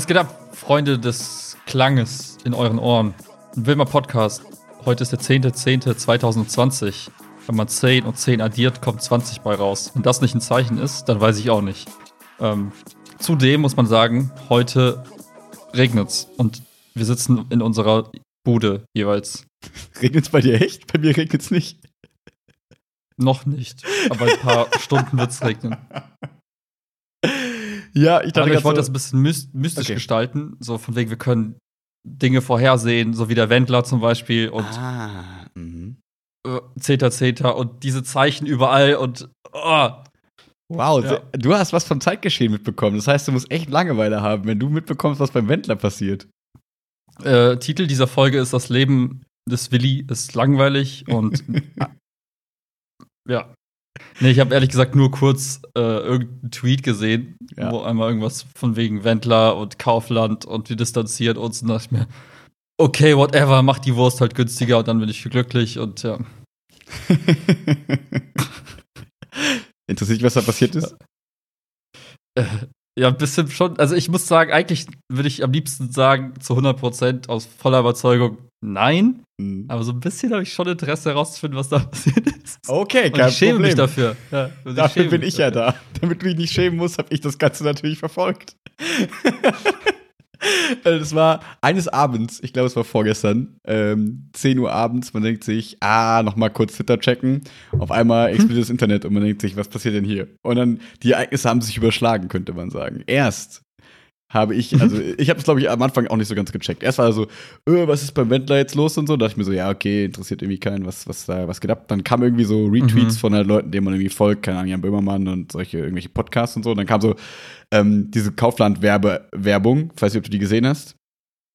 Was geht ab, Freunde des Klanges in euren Ohren? Ein Wilmer Podcast. Heute ist der 10.10.2020. Wenn man 10 und 10 addiert, kommt 20 bei raus. Wenn das nicht ein Zeichen ist, dann weiß ich auch nicht. Ähm, zudem muss man sagen, heute regnet's und wir sitzen in unserer Bude jeweils. Regnet's bei dir echt? Bei mir regnet's nicht. Noch nicht, aber ein paar Stunden wird's regnen. Ja, ich dachte, Aber ich wollte so, das ein bisschen myst mystisch Okay. gestalten. So von wegen, wir können Dinge vorhersehen, so wie der Wendler zum Beispiel und Ah, mhm. äh, Zeter, Zeter und diese Zeichen überall und oh, Wow, Ja. du hast was vom Zeitgeschehen mitbekommen. Das heißt, du musst echt Langeweile haben, wenn du mitbekommst, was beim Wendler passiert. äh, Titel dieser Folge ist Das Leben des Willi ist langweilig und ja. Nee, ich habe ehrlich gesagt nur kurz äh, irgendeinen Tweet gesehen, Ja. wo einmal irgendwas von wegen Wendler und Kaufland und wir distanzieren uns und dachte ich mir, okay, whatever, mach die Wurst halt günstiger und dann bin ich glücklich und ja. Interessiert dich, was da passiert ist? Äh, ja, ein bisschen schon. Also ich muss sagen, eigentlich würde ich am liebsten sagen, zu 100% aus voller Überzeugung, nein. Mhm. Aber so ein bisschen habe ich schon Interesse herauszufinden, was da passiert ist. Okay, Und kein ich schäme Problem. mich dafür. Ja, und Dafür bin ich ja da. Damit du dich nicht schämen musst, habe ich das Ganze natürlich verfolgt. Also, Das war eines Abends, ich glaube, es war vorgestern, ähm, 10 Uhr abends. Man denkt sich, ah, noch mal kurz Twitter checken. Auf einmal explodiert das Internet und man denkt sich, was passiert denn hier? Und dann, die Ereignisse haben sich überschlagen, könnte man sagen. Erst habe ich, also ich habe es, glaube ich, am Anfang auch nicht so ganz gecheckt. Erst war so, äh, was ist beim Wendler jetzt los und so. Da dachte ich mir so, ja, okay, interessiert irgendwie keinen, was, was da, was geht ab. Dann kam irgendwie so Retweets Mhm. von halt Leuten, denen man irgendwie folgt, keine Ahnung, Jan Böhmermann und solche irgendwelche Podcasts und so. Und dann kam so ähm, diese Kaufland-Werbung, weiß nicht, ob du die gesehen hast.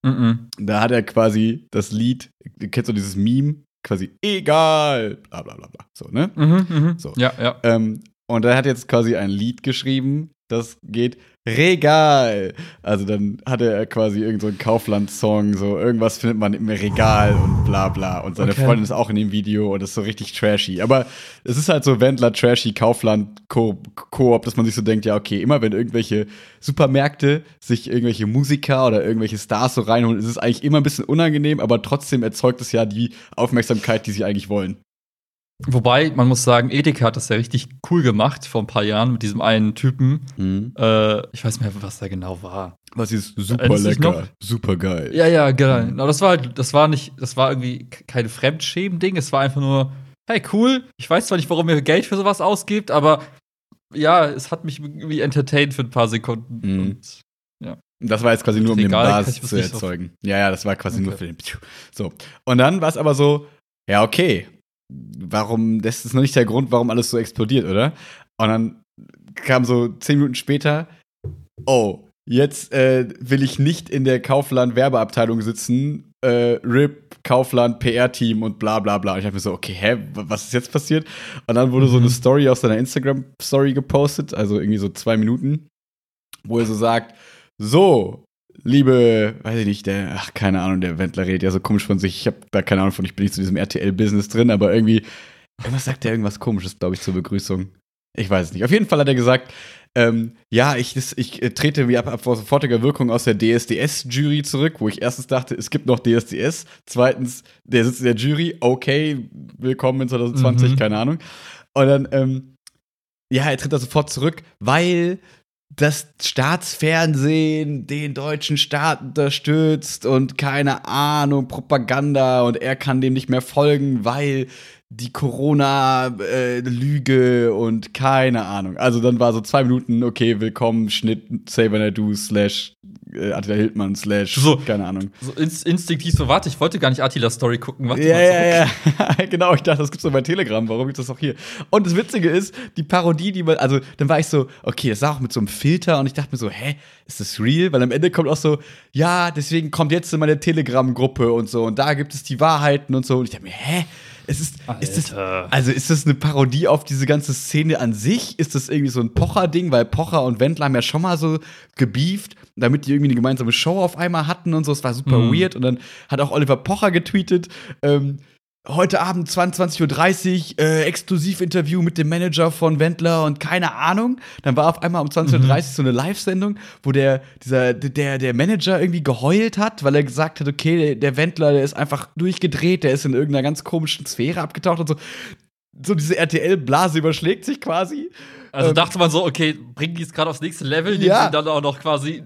Mhm. Da hat er quasi das Lied, du kennst du dieses Meme, quasi egal, bla bla bla bla. So, ne? Mhm, mhm. So. Ja, ja. Ähm, und er hat jetzt quasi ein Lied geschrieben, das geht Regal. Also dann hatte er quasi irgendeinen so einen Kaufland-Song, so irgendwas findet man im Regal und bla bla. Und seine Okay. Freundin ist auch in dem Video und das ist so richtig trashy. Aber es ist halt so Wendler, trashy, Kaufland, Koop, dass man sich so denkt, ja, okay, immer wenn irgendwelche Supermärkte sich irgendwelche Musiker oder irgendwelche Stars so reinholen, ist es eigentlich immer ein bisschen unangenehm, aber trotzdem erzeugt es ja die Aufmerksamkeit, die sie eigentlich wollen. Wobei, man muss sagen, Edeka hat das ja richtig cool gemacht vor ein paar Jahren mit diesem einen Typen. Äh, ich weiß nicht mehr, was da genau war. Was ist super dich lecker, noch? super geil. Ja, ja, genau. Mhm. Aber das war halt, das war nicht, das war irgendwie kein Fremdschämen-Ding. Es war einfach nur, hey, cool. Ich weiß zwar nicht, warum ihr Geld für sowas ausgibt, aber ja, es hat mich irgendwie entertained für ein paar Sekunden. Mhm. Und Das war jetzt quasi nur, um den was zu erzeugen. Ja, ja, das war quasi nur Okay. für den. So. Und dann war es aber so, ja, okay. Warum, das ist noch nicht der Grund, warum alles so explodiert, oder? Und dann kam so zehn Minuten später, oh, jetzt äh, will ich nicht in der Kaufland-Werbeabteilung sitzen, äh, RIP, Kaufland, PR-Team und bla bla bla. Und ich dachte mir so, okay, hä, was ist jetzt passiert? Und dann wurde so eine Mhm. Story aus seiner Instagram-Story gepostet, also irgendwie so zwei Minuten, wo er so sagt, so, liebe, weiß ich nicht, der, ach, keine Ahnung, der Wendler redet ja so komisch von sich. Ich habe da keine Ahnung von, ich bin nicht zu diesem RTL-Business drin, aber irgendwie, irgendwas sagt er irgendwas komisches, glaube ich, zur Begrüßung. Ich weiß es nicht. Auf jeden Fall hat er gesagt, ähm, ja, ich, ich äh, trete wie ab, ab vor sofortiger Wirkung aus der DSDS-Jury zurück, wo ich erstens dachte, es gibt noch DSDS. Zweitens, der sitzt in der Jury, okay, willkommen in 2020, Mhm. keine Ahnung. Und dann, ähm, ja, er tritt da sofort zurück, weil das Staatsfernsehen den deutschen Staat unterstützt und keine Ahnung, Propaganda und er kann dem nicht mehr folgen, weil die Corona-Lüge und keine Ahnung. Also dann war so zwei Minuten, okay, willkommen, Schnitt, Saber Nadu slash äh, Attila Hildmann slash, So. keine Ahnung. so inst instinktiv so, warte, ich wollte gar nicht Attila Story gucken. Warte Ja, mal ja, ja. genau, ich dachte, das gibt's doch bei Telegram. Warum gibt's das auch hier? Und das Witzige ist, die Parodie, die man, also dann war ich so, okay, das war auch mit so einem Filter und ich dachte mir so, hä, ist das real? Weil am Ende kommt auch so, ja, deswegen kommt jetzt in meine Telegram-Gruppe und so und da gibt es die Wahrheiten und so. Und ich dachte mir, hä? Es ist, ist das, also ist das eine Parodie auf diese ganze Szene an sich? Ist das irgendwie so ein Pocher-Ding? Weil Pocher und Wendler haben ja schon mal so gebieft, damit die irgendwie eine gemeinsame Show auf einmal hatten und so. Es war super Mhm. weird. Und dann hat auch Oliver Pocher getweetet, ähm, heute Abend 22.30 Uhr, äh, Exklusivinterview mit dem Manager von Wendler und keine Ahnung. Dann war auf einmal um 20.30 Uhr so eine Live-Sendung, wo der, dieser, der, der Manager irgendwie geheult hat, weil er gesagt hat, okay, der, der Wendler, der ist einfach durchgedreht, der ist in irgendeiner ganz komischen Sphäre abgetaucht und so. So diese RTL-Blase überschlägt sich quasi. Also Ähm, dachte man so, okay, bringen die es gerade aufs nächste Level, indem Ja. sie dann auch noch quasi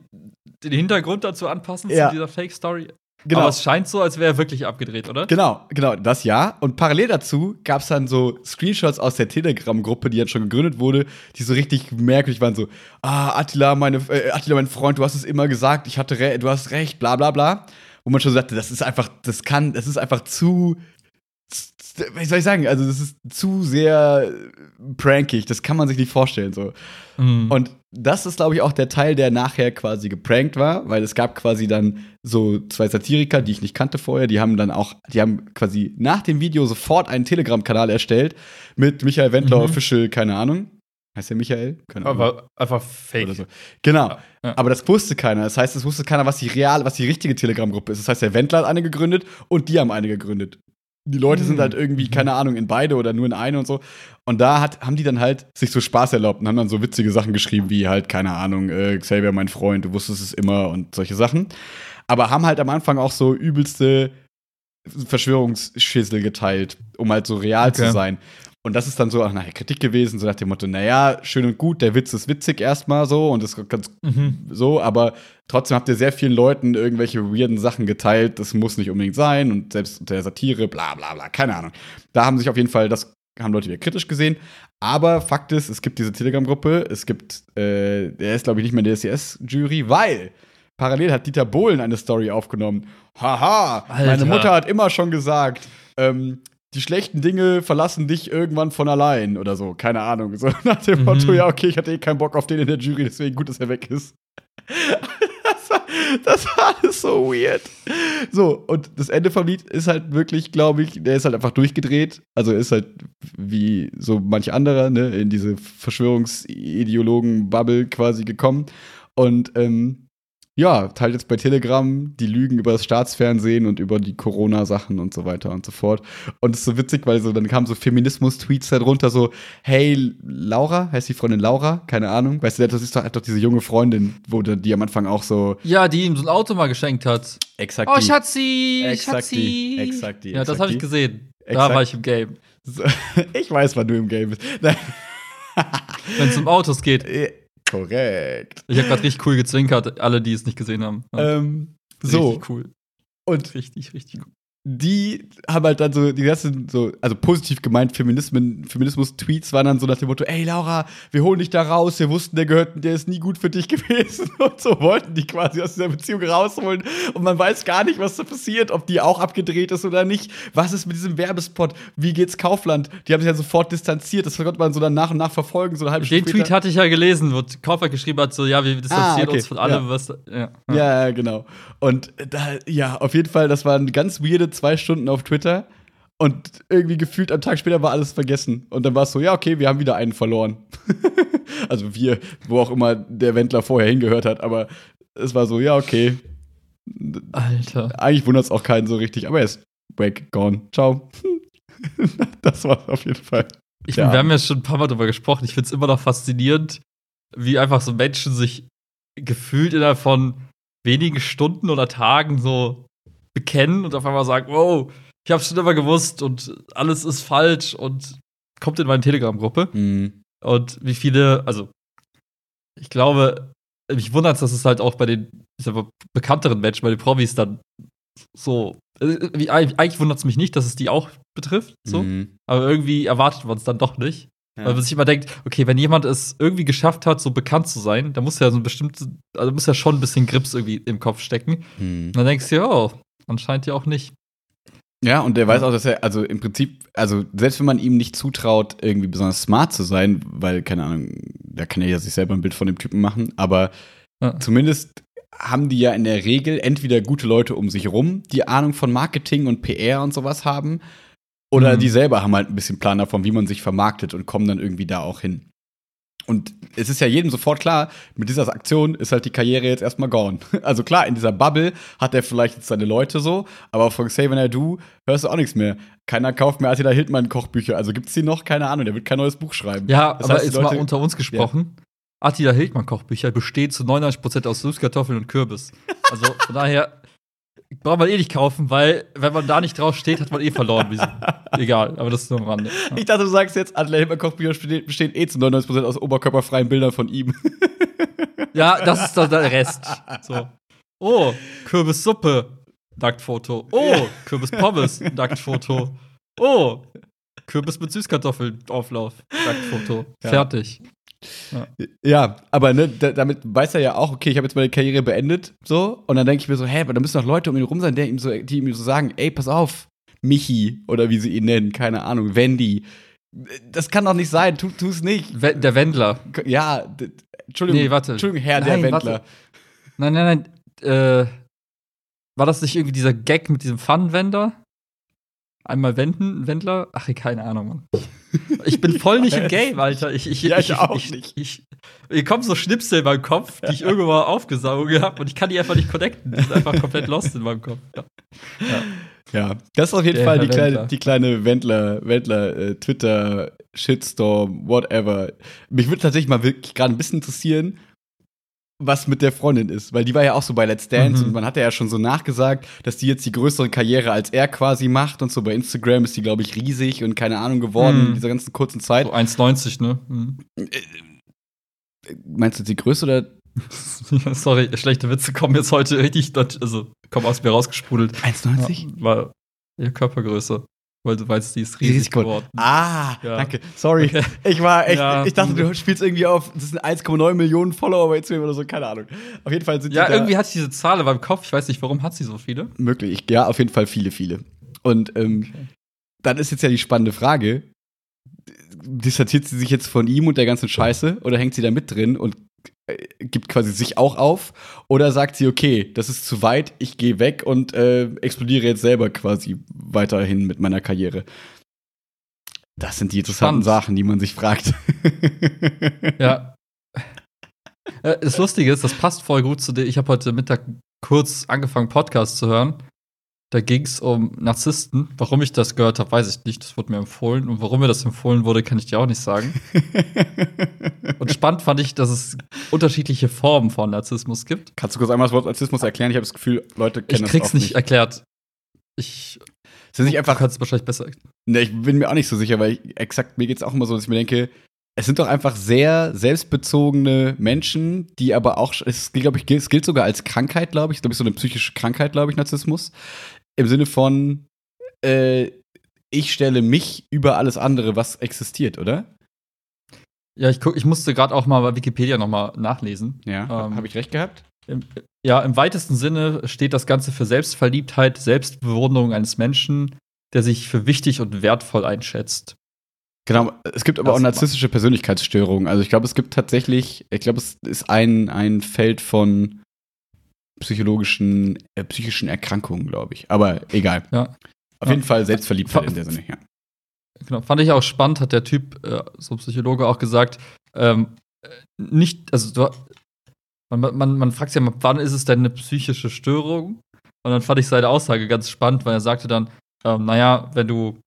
den Hintergrund dazu anpassen Ja. zu dieser Fake-Story. Genau. Aber es scheint so, als wäre er wirklich abgedreht, oder? Genau, genau, das ja. Und parallel dazu gab es dann so Screenshots aus der Telegram-Gruppe, die jetzt schon gegründet wurde, die so richtig merkwürdig waren: so, ah, Attila, meine, äh, Attila, mein Freund, du hast es immer gesagt, ich hatte du hast recht, bla bla bla. Wo man schon sagte, das ist einfach, das kann, das ist einfach zu. Wie soll ich sagen? Also, das ist zu sehr prankig, das kann man sich nicht vorstellen. So. Mhm. Und das ist, glaube ich, auch der Teil, der nachher quasi geprankt war, weil es gab quasi dann so zwei Satiriker, die ich nicht kannte vorher, die haben dann auch, die haben quasi nach dem Video sofort einen Telegram-Kanal erstellt mit Michael Wendler Mhm. Official, keine Ahnung. Heißt der Michael? Keine Ahnung. Aber einfach fake. So. Genau. Ja. Aber das wusste keiner. Das heißt, es wusste keiner, was die real, was die richtige Telegram-Gruppe ist. Das heißt, der Wendler hat eine gegründet und die haben eine gegründet. Die Leute sind Mhm. halt irgendwie, keine Ahnung, in beide oder nur in eine und so. Und da hat, haben die dann halt sich so Spaß erlaubt und haben dann so witzige Sachen geschrieben, wie halt, keine Ahnung, äh, Xavier, mein Freund, du wusstest es immer und solche Sachen. Aber haben halt am Anfang auch so übelste Verschwörungsschissel geteilt, um halt so real zu Okay. sein. Und das ist dann so auch nachher Kritik gewesen, so nach dem Motto, naja, schön und gut, der Witz ist witzig erstmal so und ist ganz Mhm. so, aber trotzdem habt ihr sehr vielen Leuten irgendwelche weirden Sachen geteilt, das muss nicht unbedingt sein und selbst unter der Satire, bla bla bla, keine Ahnung. Da haben sich auf jeden Fall, das haben Leute wieder kritisch gesehen, aber Fakt ist, es gibt diese Telegram-Gruppe, es gibt, äh, der ist glaube ich nicht mehr in der SES-Jury, weil parallel hat Dieter Bohlen eine Story aufgenommen. Haha, meine Alter. Mutter hat immer schon gesagt, ähm, die schlechten Dinge verlassen dich irgendwann von allein oder so, keine Ahnung. So nach dem Mhm. Motto, ja, okay, ich hatte eh keinen Bock auf den in der Jury, deswegen gut, dass er weg ist. das, war, das war alles so weird. So, und das Ende vom Lied ist halt wirklich, glaube ich, der ist halt einfach durchgedreht. Also ist halt wie so manch anderer, ne, in diese Verschwörungsideologen-Bubble quasi gekommen. Und ähm, ja, teilt jetzt bei Telegram die Lügen über das Staatsfernsehen und über die Corona-Sachen und so weiter und so fort. Und es ist so witzig, weil so dann kamen so Feminismus-Tweets darunter, so, hey, Laura, heißt die Freundin Laura? Keine Ahnung. Weißt du, das ist doch, hat doch diese junge Freundin, wo die am Anfang auch so Ja, die ihm so ein Auto mal geschenkt hat. exakt Oh, die- Schatzi, exakt Schatzi. die, exakt die, Ja, das habe ich gesehen. Da Exakt. war ich im Game. So, ich weiß, wann du im Game bist. Nein. Wenn es um Autos geht. Korrekt. Ich habe gerade richtig cool gezwinkert, alle, die es nicht gesehen haben. Ähm, so, Richtig cool. und Richtig, richtig cool. Die haben halt dann so, die ganzen so, also positiv gemeint, Feminismus-Tweets waren dann so nach dem Motto, ey Laura, wir holen dich da raus, wir wussten, der gehört, der ist nie gut für dich gewesen. Und so wollten die quasi aus dieser Beziehung rausholen. Und man weiß gar nicht, was da passiert, ob die auch abgedreht ist oder nicht. Was ist mit diesem Werbespot? Wie geht's Kaufland? Die haben sich ja sofort distanziert, das konnte man so dann nach und nach verfolgen, so eine halbe Den Stunde Tweet hatte ich ja gelesen, wo Kaufmann geschrieben hat, so, ja, wir distanzieren Ah, okay. uns von allem, Ja. was. Ja. Ja, ja, genau. Und da, ja, auf jeden Fall, das waren ganz zwei Stunden auf Twitter. Und irgendwie gefühlt am Tag später war alles vergessen. Und dann war es so, ja, okay, wir haben wieder einen verloren. also wir, wo auch immer der Wendler vorher hingehört hat, aber es war so, ja, okay. Alter. Eigentlich wundert es auch keinen so richtig, aber er ist weg, gone. Ciao. das war auf jeden Fall. Ich wir haben ja schon ein paar Mal drüber gesprochen. Ich finde es immer noch faszinierend, wie einfach so Menschen sich gefühlt innerhalb von wenigen Stunden oder Tagen so bekennen und auf einmal sagen, wow, ich habe schon immer gewusst und alles ist falsch und kommt in meine Telegram-Gruppe. Mhm. Und wie viele, also ich glaube, mich wundert es, dass es halt auch bei den ich sag mal, bekannteren Menschen, bei den Promis dann so, äh, wie, eigentlich wundert es mich nicht, dass es die auch betrifft, so. Mhm. Aber irgendwie erwartet man es dann doch nicht. Ja. Weil man sich immer denkt, okay, wenn jemand es irgendwie geschafft hat, so bekannt zu sein, dann muss ja so ein bestimmtes, also muss ja schon ein bisschen Grips irgendwie im Kopf stecken. Mhm. Und dann denkst du, ja, oh, anscheinend ja auch nicht. Ja, und der weiß auch, dass er, also im Prinzip, also selbst wenn man ihm nicht zutraut, irgendwie besonders smart zu sein, weil, keine Ahnung, da kann er ja sich selber ein Bild von dem Typen machen, aber Ja. zumindest haben die ja in der Regel entweder gute Leute um sich rum, die Ahnung von Marketing und PR und sowas haben, oder Mhm. die selber haben halt ein bisschen Plan davon, wie man sich vermarktet und kommen dann irgendwie da auch hin. Und es ist ja jedem sofort klar, mit dieser Aktion ist halt die Karriere jetzt erstmal gone. Also klar, in dieser Bubble hat er vielleicht jetzt seine Leute so, aber von Xavier Du hörst du auch nichts mehr. Keiner kauft mehr Attila Hildmann Kochbücher. Also gibt's die noch? Keine Ahnung, der wird kein neues Buch schreiben. Ja, Das aber heißt, jetzt Leute- mal unter uns gesprochen. Attila Hildmann Kochbücher bestehen zu 99% aus Süßkartoffeln und Kürbis. Also von daher braucht man eh nicht kaufen, weil wenn man da nicht drauf steht, hat man eh verloren. Egal, aber das ist nur am Rande. Ja. Ich dachte, du sagst jetzt, Kochbücher bestehen, bestehen eh zu 99% aus oberkörperfreien Bildern von ihm. Ja, das ist dann der Rest. So. Oh, Kürbissuppe, Nacktfoto. Oh, Kürbispommes, Nacktfoto. Oh, Kürbis mit Süßkartoffeln, Auflauf, Nacktfoto. Ja. Fertig. Ja, aber ne, da, damit weiß er ja auch, okay, ich habe jetzt meine Karriere beendet, so. Und dann denke ich mir so, hä, aber da müssen noch Leute um ihn rum sein, der ihm so, die ihm so sagen, ey, pass auf, Michi oder wie sie ihn nennen, keine Ahnung, Wendy. Das kann doch nicht sein, tu, tu's nicht. We der Wendler. Ja, Entschuldigung, Nee, warte. Entschuldigung, Herr Nein, der warte. Wendler. Nein, nein, nein. Äh, war das nicht irgendwie dieser Gag mit diesem Pfannenwender? Einmal wenden, Wendler? Ach, keine Ahnung, Mann. Ich bin voll nicht im Game, Alter. Ich, ich, Ja, ich auch ich, nicht. Ich, hier kommen so Schnipsel in meinem Kopf, die ich irgendwo mal aufgesaugt habe und ich kann die einfach nicht connecten. Die sind einfach komplett lost in meinem Kopf. Ja. Ja, das ist auf jeden Der Fall Herr die kleine, Wendler. die kleine Wendler, Wendler, äh, Twitter, Shitstorm, whatever. Mich würde tatsächlich mal wirklich gerade ein bisschen interessieren, was mit der Freundin ist, weil die war ja auch so bei Let's Dance Mhm. und man hat ja schon so nachgesagt, dass die jetzt die größere Karriere als er quasi macht und so bei Instagram ist die, glaube ich, riesig und keine Ahnung geworden Mhm. in dieser ganzen kurzen Zeit. So 1,90, ne? Mhm. Meinst du die größte oder Sorry, schlechte Witze kommen jetzt heute richtig, also kommen aus mir rausgesprudelt. 1,90? Ja, war ja Körpergröße. Weil du weißt, die ist Riesig riesig geworden. Ah, Ja. danke. Sorry. Okay. Ich war echt, Ja. ich dachte, du spielst irgendwie auf, das sind 1,9 Millionen Follower bei Instagram oder so, keine Ahnung. Auf jeden Fall sind Ja, irgendwie hat sie diese Zahl meinem Kopf. Ich weiß nicht, warum hat sie so viele. möglich. Ja, auf jeden Fall viele, viele. Und ähm, Okay. dann ist jetzt ja die spannende Frage, distanziert sie sich jetzt von ihm und der ganzen Scheiße oder hängt sie da mit drin und gibt quasi sich auch auf oder sagt sie, okay, das ist zu weit, ich gehe weg und äh, explodiere jetzt selber quasi weiterhin mit meiner Karriere. Das sind die interessanten Spannend. Sachen, die man sich fragt. Ja. Äh, Das Lustige ist, das passt voll gut zu dir. Ich habe heute Mittag kurz angefangen, Podcast zu hören. Da ging es um Narzissten. Warum ich das gehört habe, weiß ich nicht. Das wurde mir empfohlen. Und warum mir das empfohlen wurde, kann ich dir auch nicht sagen. Und spannend fand ich, dass es unterschiedliche Formen von Narzissmus gibt. Kannst du kurz einmal das Wort Narzissmus erklären? Ich habe das Gefühl, Leute kennen Ich das krieg's oft nicht erklärt. Ich Sind nicht du einfach kannst es wahrscheinlich besser. Ne, ich bin mir auch nicht so sicher, weil ich, exakt mir geht's auch immer so, dass ich mir denke, es sind doch einfach sehr selbstbezogene Menschen, die aber auch, es gilt, glaube ich, es gilt sogar als Krankheit, glaube ich, glaube ich, so eine psychische Krankheit, glaube ich, Narzissmus. Im Sinne von, äh, ich stelle mich über alles andere, was existiert, oder? Ja, ich, guck, ich musste gerade auch mal bei Wikipedia noch mal nachlesen. Ja, Ähm, habe ich recht gehabt? Im, ja, im weitesten Sinne steht das Ganze für Selbstverliebtheit, Selbstbewunderung eines Menschen, der sich für wichtig und wertvoll einschätzt. Genau, es gibt aber Das auch narzisstische Persönlichkeitsstörungen. Also ich glaube, es gibt tatsächlich, ich glaube, es ist ein, ein Feld von psychologischen, äh, psychischen Erkrankungen, glaube ich. Aber egal. Ja. Auf Ja. jeden Fall Selbstverliebtheit Fa- in der Sinne, ja. Genau, fand ich auch spannend, hat der Typ, äh, so ein Psychologe, auch gesagt, ähm, äh, nicht, also du, man, man, man fragt sich ja, wann ist es denn eine psychische Störung? Und dann fand ich seine Aussage ganz spannend, weil er sagte dann, ähm, naja, wenn du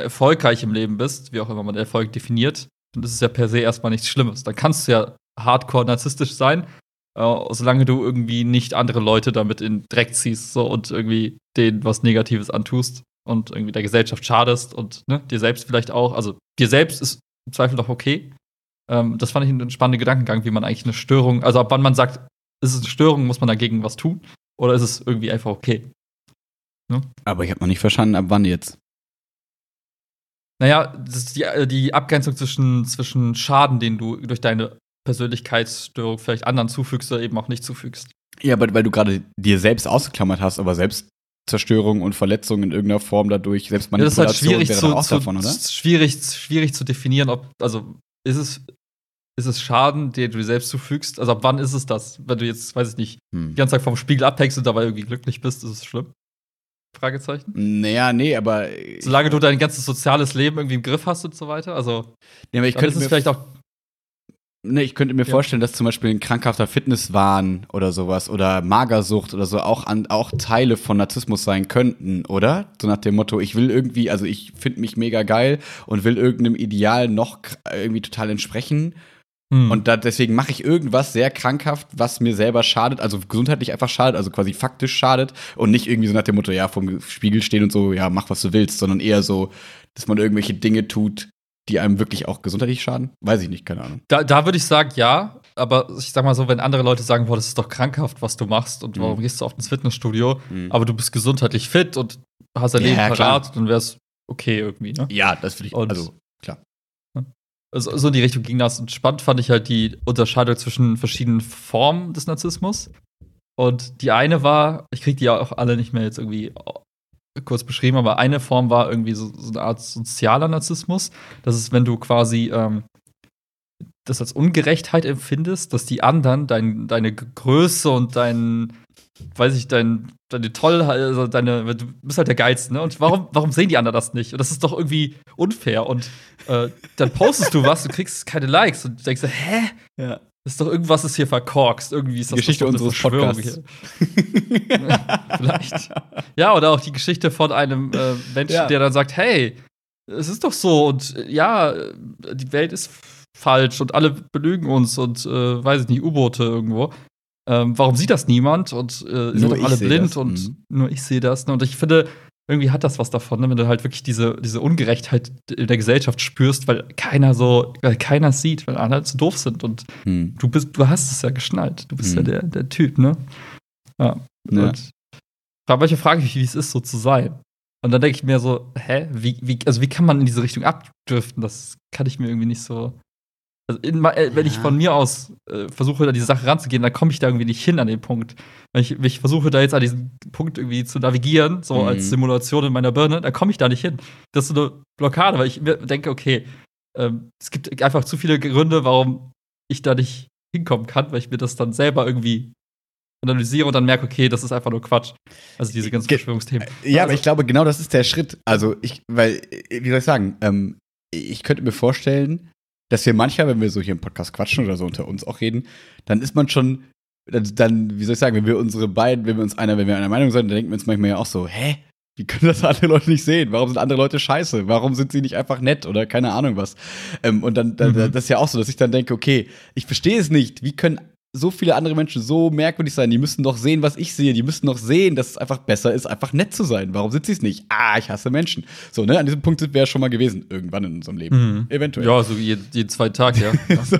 erfolgreich im Leben bist, wie auch immer man Erfolg definiert, dann ist es ja per se erstmal nichts Schlimmes. Dann kannst du ja hardcore narzisstisch sein, äh, solange du irgendwie nicht andere Leute damit in Dreck ziehst so, und irgendwie denen was Negatives antust und irgendwie der Gesellschaft schadest und ne, dir selbst vielleicht auch. Also dir selbst ist im Zweifel doch okay. Ähm, das fand ich einen spannenden Gedankengang, wie man eigentlich eine Störung, also ab wann man sagt, ist es eine Störung, muss man dagegen was tun? Oder ist es irgendwie einfach okay? Aber ich habe noch nicht verstanden, ab wann jetzt. Naja, das ist die, äh, die Abgrenzung zwischen, zwischen Schaden, den du durch deine Persönlichkeitsstörung vielleicht anderen zufügst oder eben auch nicht zufügst. Ja, aber weil du gerade dir selbst ausgeklammert hast, aber Selbstzerstörung und Verletzung in irgendeiner Form dadurch, Ja, das ist Selbstmanipulation halt schwierig zu, auch zu, davon, oder? Schwierig, schwierig zu definieren, ob, also ist es, ist es Schaden, den du dir selbst zufügst? Also ab wann ist es das? Wenn du jetzt, weiß ich nicht, Hm. die ganze Zeit vom Spiegel abhängst und dabei irgendwie glücklich bist, ist es schlimm? Fragezeichen. Naja, nee, aber. Solange du dein ganzes soziales Leben irgendwie im Griff hast und so weiter. Also, nee, aber ich könnte ist es vielleicht auch. Ne, ich könnte mir ja. vorstellen, dass zum Beispiel ein krankhafter Fitnesswahn oder sowas oder Magersucht oder so auch, an, auch Teile von Narzissmus sein könnten, oder? So nach dem Motto, ich will irgendwie, also ich finde mich mega geil und will irgendeinem Ideal noch irgendwie total entsprechen. Hm. Und da, deswegen mache ich irgendwas sehr krankhaft, was mir selber schadet, also gesundheitlich einfach schadet, also quasi faktisch schadet und nicht irgendwie so nach dem Motto, ja, vom Spiegel stehen und so, ja, mach was du willst, sondern eher so, dass man irgendwelche Dinge tut, die einem wirklich auch gesundheitlich schaden? Weiß ich nicht, keine Ahnung. Da, da würde ich sagen, ja. Aber ich sag mal so, wenn andere Leute sagen, boah, das ist doch krankhaft, was du machst und mhm. warum gehst du oft ins Fitnessstudio, mhm. aber du bist gesundheitlich fit und hast dein ja, Leben parat, dann wäre es okay irgendwie, ne? Ja, das finde ich, und, also, klar. Also, so in die Richtung ging das. Und spannend fand ich halt die Unterscheidung zwischen verschiedenen Formen des Narzissmus. Und die eine war, ich krieg die ja auch alle nicht mehr jetzt irgendwie kurz beschrieben, aber eine Form war irgendwie so, so eine Art sozialer Narzissmus. Das ist, wenn du quasi ähm, das als Ungerechtheit empfindest, dass die anderen dein, deine Größe und dein, weiß ich, dein, deine Tollheit, also deine, du bist halt der Geilste, ne? Und warum, warum sehen die anderen das nicht? Und das ist doch irgendwie unfair. Und äh, dann postest du was, du kriegst keine Likes und denkst, hä? Ja. Ist doch irgendwas ist hier verkorkst. Irgendwie ist das Geschichte das unseres Podcasts. Vielleicht. Ja, oder auch die Geschichte von einem äh, Menschen, ja. der dann sagt, hey, es ist doch so und äh, ja, die Welt ist falsch und alle belügen uns und äh, weiß ich nicht, U-Boote irgendwo. Ähm, warum sieht das niemand? Und äh, sind doch alle blind und mhm. nur ich sehe das. Und ich finde, irgendwie hat das was davon, ne? wenn du halt wirklich diese, diese Ungerechtheit in der Gesellschaft spürst, weil keiner so, weil keiner sieht, weil alle halt so doof sind. Und mhm. du bist, du hast es ja geschnallt. Du bist mhm. ja der, der Typ, ne? Ja. ja. Und manche fragen mich, wie es ist, so zu sein. Und dann denke ich mir so, hä, wie, wie, also wie kann man in diese Richtung abdriften? Das kann ich mir irgendwie nicht so also in, äh, wenn ja. ich von mir aus äh, versuche, an diese Sache ranzugehen, dann komme ich da irgendwie nicht hin an den Punkt. Wenn ich, wenn ich versuche, da jetzt an diesen Punkt irgendwie zu navigieren, so mhm. als Simulation in meiner Birne, dann komme ich da nicht hin. Das ist so eine Blockade, weil ich mir denke, okay, ähm, es gibt einfach zu viele Gründe, warum ich da nicht hinkommen kann, weil ich mir das dann selber irgendwie analysiere und dann merke, okay, das ist einfach nur Quatsch. Also diese ganzen Verschwörungsthemen. Ja, also, aber ich glaube, genau das ist der Schritt. Also ich, weil, wie soll ich sagen, ähm, ich könnte mir vorstellen, dass wir manchmal, wenn wir so hier im Podcast quatschen oder so unter uns auch reden, dann ist man schon, dann, wie soll ich sagen, wenn wir unsere beiden, wenn wir uns einer, wenn wir einer Meinung sind, dann denken wir uns manchmal ja auch so, hä? Wie können das andere Leute nicht sehen? Warum sind andere Leute scheiße? Warum sind sie nicht einfach nett oder keine Ahnung was? Ähm, und dann, dann mhm. das ist ja auch so, dass ich dann denke, okay, ich verstehe es nicht. Wie können so viele andere Menschen so merkwürdig sein. Die müssen doch sehen, was ich sehe. Die müssen doch sehen, dass es einfach besser ist, einfach nett zu sein. Warum sind sie es nicht? Ah, ich hasse Menschen. So, ne? An diesem Punkt sind wir ja schon mal gewesen, irgendwann in unserem Leben. Mhm. Eventuell. Ja, so jeden, jeden zweiten Tag, ja. so.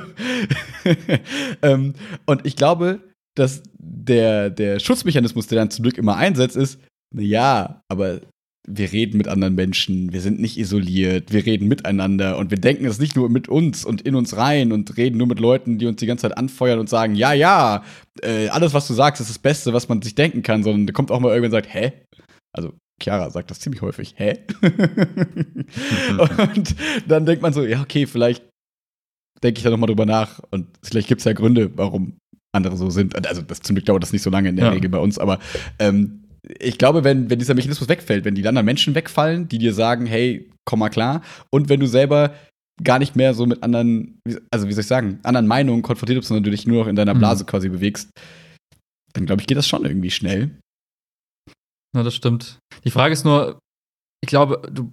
ähm, und ich glaube, dass der, der Schutzmechanismus, der dann zum Glück immer einsetzt, ist, ja, aber wir reden mit anderen Menschen, wir sind nicht isoliert, wir reden miteinander und wir denken es nicht nur mit uns und in uns rein und reden nur mit Leuten, die uns die ganze Zeit anfeuern und sagen, ja, ja, äh, alles, was du sagst, ist das Beste, was man sich denken kann, sondern da kommt auch mal irgendwann und sagt, hä? Also Chiara sagt das ziemlich häufig, hä? und dann denkt man so, ja, okay, vielleicht denke ich da nochmal drüber nach und vielleicht gibt es ja Gründe, warum andere so sind. Also das, zum Glück dauert das nicht so lange in der ja. Regel bei uns, aber ähm, ich glaube, wenn, wenn dieser Mechanismus wegfällt, wenn die anderen Menschen wegfallen, die dir sagen, hey, komm mal klar, und wenn du selber gar nicht mehr so mit anderen, also wie soll ich sagen, anderen Meinungen konfrontiert bist, sondern du dich nur noch in deiner mhm. Blase mhm. quasi bewegst, dann glaube ich, geht das schon irgendwie schnell. Ja, das stimmt. Die Frage ist nur, ich glaube, du,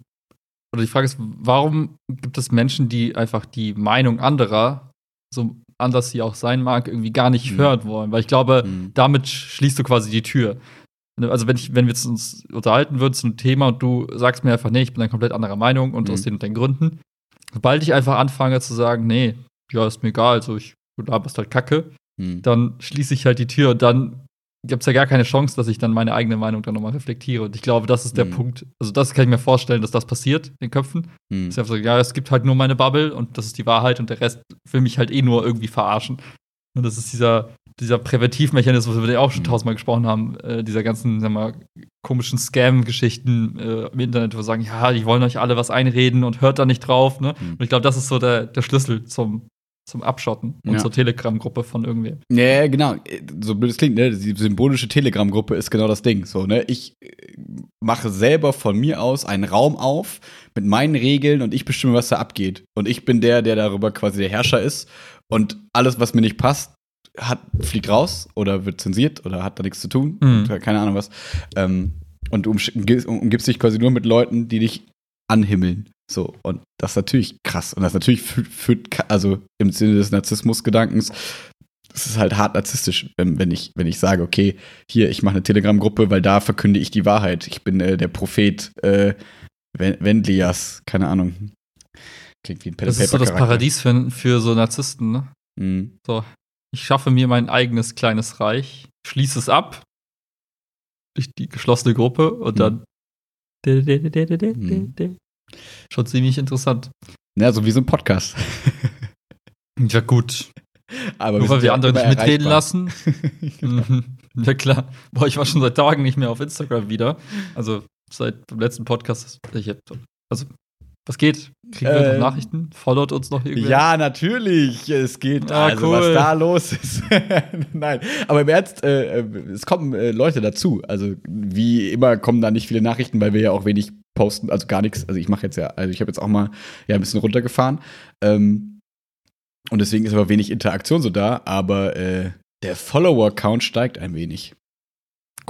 oder die Frage ist, warum gibt es Menschen, die einfach die Meinung anderer, so anders sie auch sein mag, irgendwie gar nicht mhm. hören wollen? Weil ich glaube, mhm. damit schließt du quasi die Tür. Ne, also wenn ich, wenn wir uns unterhalten würden zu einem Thema und du sagst mir einfach, nee, ich bin ein komplett anderer Meinung und mhm. aus den und den Gründen, sobald ich einfach anfange zu sagen, nee, ja, ist mir egal, also ich, laberst halt Kacke, mhm. dann schließe ich halt die Tür und dann gibt es ja gar keine Chance, dass ich dann meine eigene Meinung dann nochmal reflektiere. Und ich glaube, das ist der mhm. Punkt. Also, das kann ich mir vorstellen, dass das passiert in den Köpfen. Mhm. Dass ich einfach so, ja, es gibt halt nur meine Bubble und das ist die Wahrheit und der Rest will mich halt eh nur irgendwie verarschen. Und das ist dieser, dieser Präventivmechanismus, über den wir auch schon mhm. tausendmal gesprochen haben, äh, dieser ganzen, sag mal, komischen Scam-Geschichten äh, im Internet, wo wir sagen, ja, die wollen euch alle was einreden und hört da nicht drauf. Ne? Mhm. Und ich glaube, das ist so der, der Schlüssel zum, zum Abschotten und ja. zur Telegram-Gruppe von irgendwem. Ja, genau. So blöd es klingt, ne? Die symbolische Telegram-Gruppe ist genau das Ding. So, ne? Ich äh, mache selber von mir aus einen Raum auf mit meinen Regeln und ich bestimme, was da abgeht. Und ich bin der, der darüber quasi der Herrscher ist Und alles, was mir nicht passt, hat, fliegt raus oder wird zensiert oder hat da nichts zu tun. Mhm. Keine Ahnung was. Ähm, und du umgibst dich quasi nur mit Leuten, die dich anhimmeln. So, und das ist natürlich krass. Und das natürlich führt, also im Sinne des Narzissmus-Gedankens, es ist halt hart narzisstisch, wenn, wenn, ich, wenn ich sage, okay, hier, ich mache eine Telegram-Gruppe, weil da verkünde ich die Wahrheit. Ich bin äh, der Prophet äh, Wen- Wendlias, keine Ahnung. Klingt wie ein Pen Das ist so das Paradies für, für so Narzissten, ne? Mhm. So, ich schaffe mir mein eigenes kleines Reich, schließe es ab durch die geschlossene Gruppe und dann. Mhm. Schon ziemlich interessant. Ja, so wie so ein Podcast. Ja, gut. Aber Nur weil wir andere nicht mitreden lassen. Mhm. Ja, klar. Boah, ich war schon seit Tagen nicht mehr auf Instagram wieder. Also seit dem letzten Podcast. Ich hab, also, was geht? Kriegen wir Ähm, noch Nachrichten? Followt uns noch irgendwie? Ja, natürlich. Es geht. Ah, also, cool. was da los ist. Nein. Aber im Ernst, äh, äh, es kommen äh, Leute dazu. Also, wie immer kommen da nicht viele Nachrichten, weil wir ja auch wenig posten. Also, gar nichts. Also, ich mache jetzt ja, also, ich habe jetzt auch mal ja, ein bisschen runtergefahren. Ähm, und deswegen ist aber wenig Interaktion so da. Aber äh, der Follower-Count steigt ein wenig.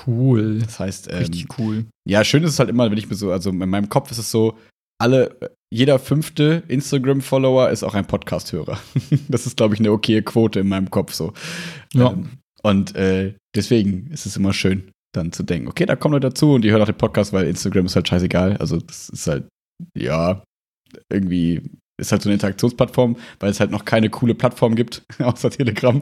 Cool. Das heißt, ähm, Richtig cool. ja, schön ist es halt immer, wenn ich mir so, also in meinem Kopf ist es so, alle, jeder fünfte Instagram-Follower ist auch ein Podcast-Hörer. das ist, glaube ich, eine okaye Quote in meinem Kopf so. Ja. Ähm, und äh, deswegen ist es immer schön, dann zu denken, okay, da kommen Leute dazu und die hören auch den Podcast, weil Instagram ist halt scheißegal. Also das ist halt, ja, irgendwie ist halt so eine Interaktionsplattform, weil es halt noch keine coole Plattform gibt, außer Telegram,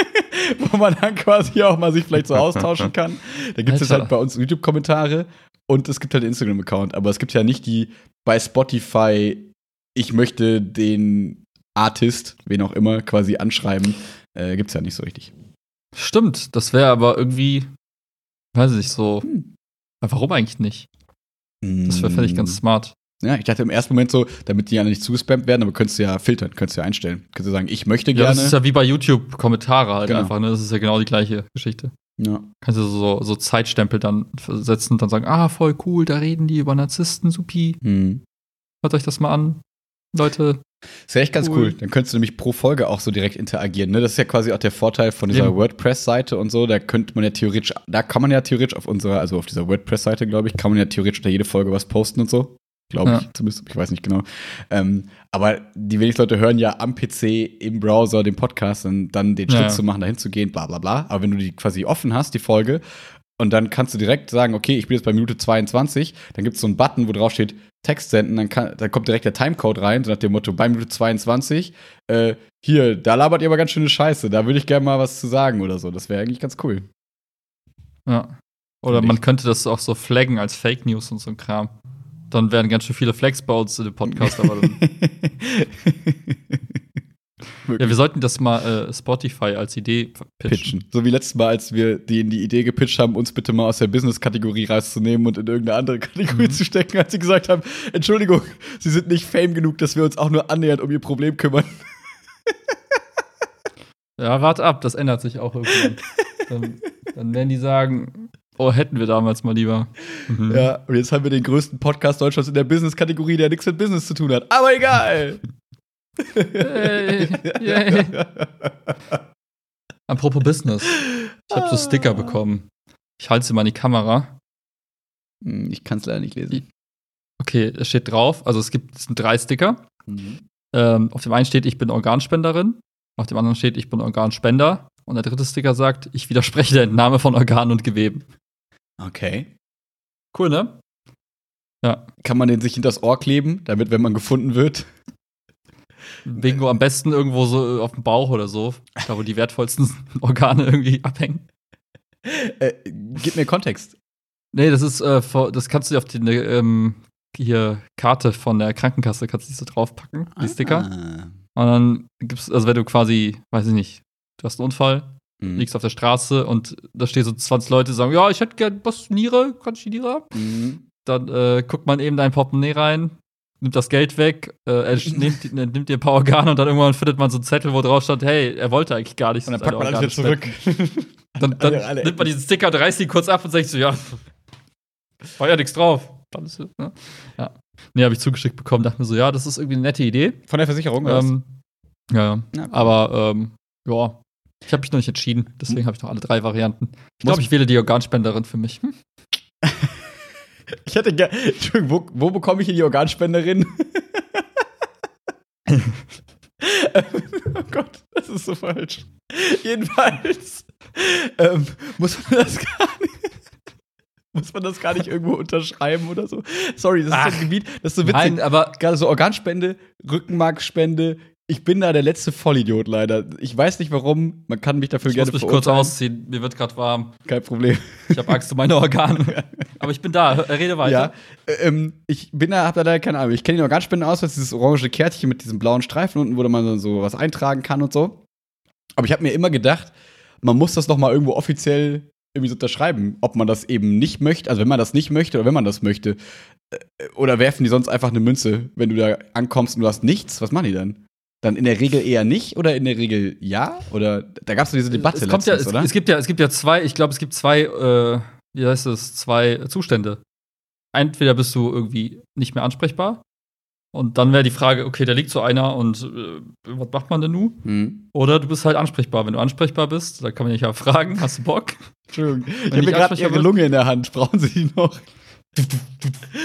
wo man dann quasi auch mal sich vielleicht so austauschen kann. Da gibt es halt bei uns YouTube-Kommentare und es gibt halt einen Instagram-Account, aber es gibt ja nicht die bei Spotify, ich möchte den Artist, wen auch immer, quasi anschreiben. Äh, gibt's ja nicht so richtig. Stimmt, das wäre aber irgendwie, weiß ich nicht, so. Hm. Warum eigentlich nicht? Das wäre, ich, ganz smart. Ja, ich dachte im ersten Moment so, damit die ja nicht zugespammt werden, aber könntest du ja filtern, könntest du ja einstellen. Könntest du sagen, ich möchte Ja, gerne. das ist ja wie bei YouTube-Kommentare halt Genau. einfach, ne? Das ist ja genau die gleiche Geschichte. Ja. Kannst du so, so Zeitstempel dann setzen und dann sagen, ah, voll cool, da reden die über Narzissten, supi. Hm. Hört euch das mal an. Leute, Das wäre echt ganz cool. Cool. Dann könntest du nämlich pro Folge auch so direkt interagieren. Ne? Das ist ja quasi auch der Vorteil von dieser. WordPress-Seite und so. Da könnte man ja theoretisch, da kann man ja theoretisch auf unserer, also auf dieser WordPress-Seite, glaube ich, kann man ja theoretisch unter jede Folge was posten und so. Glaube Ja. ich zumindest, ich weiß nicht genau. Ähm, aber die wenigsten Leute hören ja am PC im Browser den Podcast und dann den Schritt ja. zu machen, dahin zu gehen, bla bla bla. Aber wenn du die quasi offen hast, die Folge, und dann kannst du direkt sagen, okay, ich bin jetzt bei Minute 22, dann gibt es so einen Button, wo drauf steht, Text senden, dann, kann, dann kommt direkt der Timecode rein, so nach dem Motto, bei Minute 22, äh, hier, da labert ihr aber ganz schöne Scheiße, da würde ich gerne mal was zu sagen oder so. Das wäre eigentlich ganz cool. ja. Oder man könnte das auch so flaggen als Fake News und so ein Kram. Dann wären ganz schön viele uns in dem Podcast, aber dann. Ja, wir sollten das mal äh, Spotify als Idee pitchen. pitchen. So wie letztes Mal, als wir denen die Idee gepitcht haben, uns bitte mal aus der Business-Kategorie rauszunehmen und in irgendeine andere Kategorie Mhm. zu stecken, als sie gesagt haben, Entschuldigung, sie sind nicht fame genug, dass wir uns auch nur annähernd um ihr Problem kümmern. Ja, wart ab, das ändert sich auch irgendwann. dann, dann werden die sagen, oh, hätten wir damals mal lieber. Mhm. Ja, und jetzt haben wir den größten Podcast Deutschlands in der Business-Kategorie, der nichts mit Business zu tun hat. Aber egal. Hey, yay. Apropos Business. Ich habe so Sticker Ah. bekommen. Ich halte sie mal in die Kamera. Hm, Ich kann es leider nicht lesen. Okay, es steht drauf. Also es gibt es sind drei Sticker. Mhm. Ähm, auf dem einen steht, ich bin Organspenderin. Auf dem anderen steht, ich bin Organspender. Und der dritte Sticker sagt, ich widerspreche der Entnahme von Organen und Geweben. Okay. Cool, ne? Ja. Kann man den sich hinters Ohr kleben, damit, wenn man gefunden wird? Bingo am besten irgendwo so auf dem Bauch oder so. Da, wo die wertvollsten Organe irgendwie abhängen. Äh, gib mir Kontext. Nee, das ist, äh, das kannst du dir auf die ne, ähm, hier Karte von der Krankenkasse kannst du die so draufpacken, die Sticker. Ah. Und dann gibt's, also wenn du quasi, weiß ich nicht, du hast einen Unfall, Mhm. liegst auf der Straße und da stehen so 20 Leute, die sagen, ja, ich hätte gern was Niere, kann ich die Niere haben? Mhm. Dann äh, guckt man eben dein Portemonnaie rein, nimmt das Geld weg, äh, nimmt, nimmt dir ein paar Organe und dann irgendwann findet man so einen Zettel, wo drauf stand, hey, er wollte eigentlich gar nicht Und dann packt man alles wieder zurück. Dann, dann Alle- alle nimmt man diesen Sticker und reißt ihn kurz ab und sagt so, ja, war ja nichts drauf. Ist, ne? Ja. Nee, habe ich zugeschickt bekommen, dachte mir so, ja, das ist irgendwie eine nette Idee. Von der Versicherung? Ähm, Ja, Ja. aber ähm, ja, ich habe mich noch nicht entschieden, deswegen habe ich noch alle drei Varianten. Ich glaube, ich wähle die Organspenderin für mich. Hm? Ich hätte gerne. Entschuldigung, wo, wo bekomme ich hier die Organspenderin? oh Gott, das ist so falsch. Jedenfalls ähm, muss man das gar nicht. Muss man das gar nicht irgendwo unterschreiben oder so? Sorry, das ist so Ach, ein Gebiet, das ist so witzig. Nein, aber Gerade so Organspende, Rückenmarkspende. Ich bin da der letzte Vollidiot leider. Ich weiß nicht warum. Man kann mich dafür ich gerne muss mich kurz ausziehen. Mir wird gerade warm. Kein Problem. Ich habe Angst um meine Organe. aber ich bin da. Hör- Rede weiter. Ja, äh, ähm, ich bin da, hab da leider keine Ahnung. Ich kenne den Organspendenausweis, dieses orange Kärtchen mit diesem blauen Streifen unten, wo man dann so was eintragen kann und so. Aber ich habe mir immer gedacht, man muss das noch mal irgendwo offiziell irgendwie so unterschreiben, ob man das eben nicht möchte, also wenn man das nicht möchte oder wenn man das möchte. Äh, Oder werfen die sonst einfach eine Münze, wenn du da ankommst und du hast nichts? Was machen die dann? Dann in der Regel eher nicht oder in der Regel ja? Oder da gab es diese Debatte es, kommt ja, letztens, es, oder? es gibt ja, es gibt ja zwei, ich glaube, es gibt zwei, äh, wie heißt es, zwei Zustände. Entweder bist du irgendwie nicht mehr ansprechbar und dann wäre die Frage, okay, da liegt so einer und äh, was macht man denn nun? hm. Oder du bist halt ansprechbar. Wenn du ansprechbar bist, dann kann man dich ja fragen, hast du Bock? Entschuldigung. Ich habe gerade ansprechbar ihre Lunge in der Hand. Brauchen Sie die noch?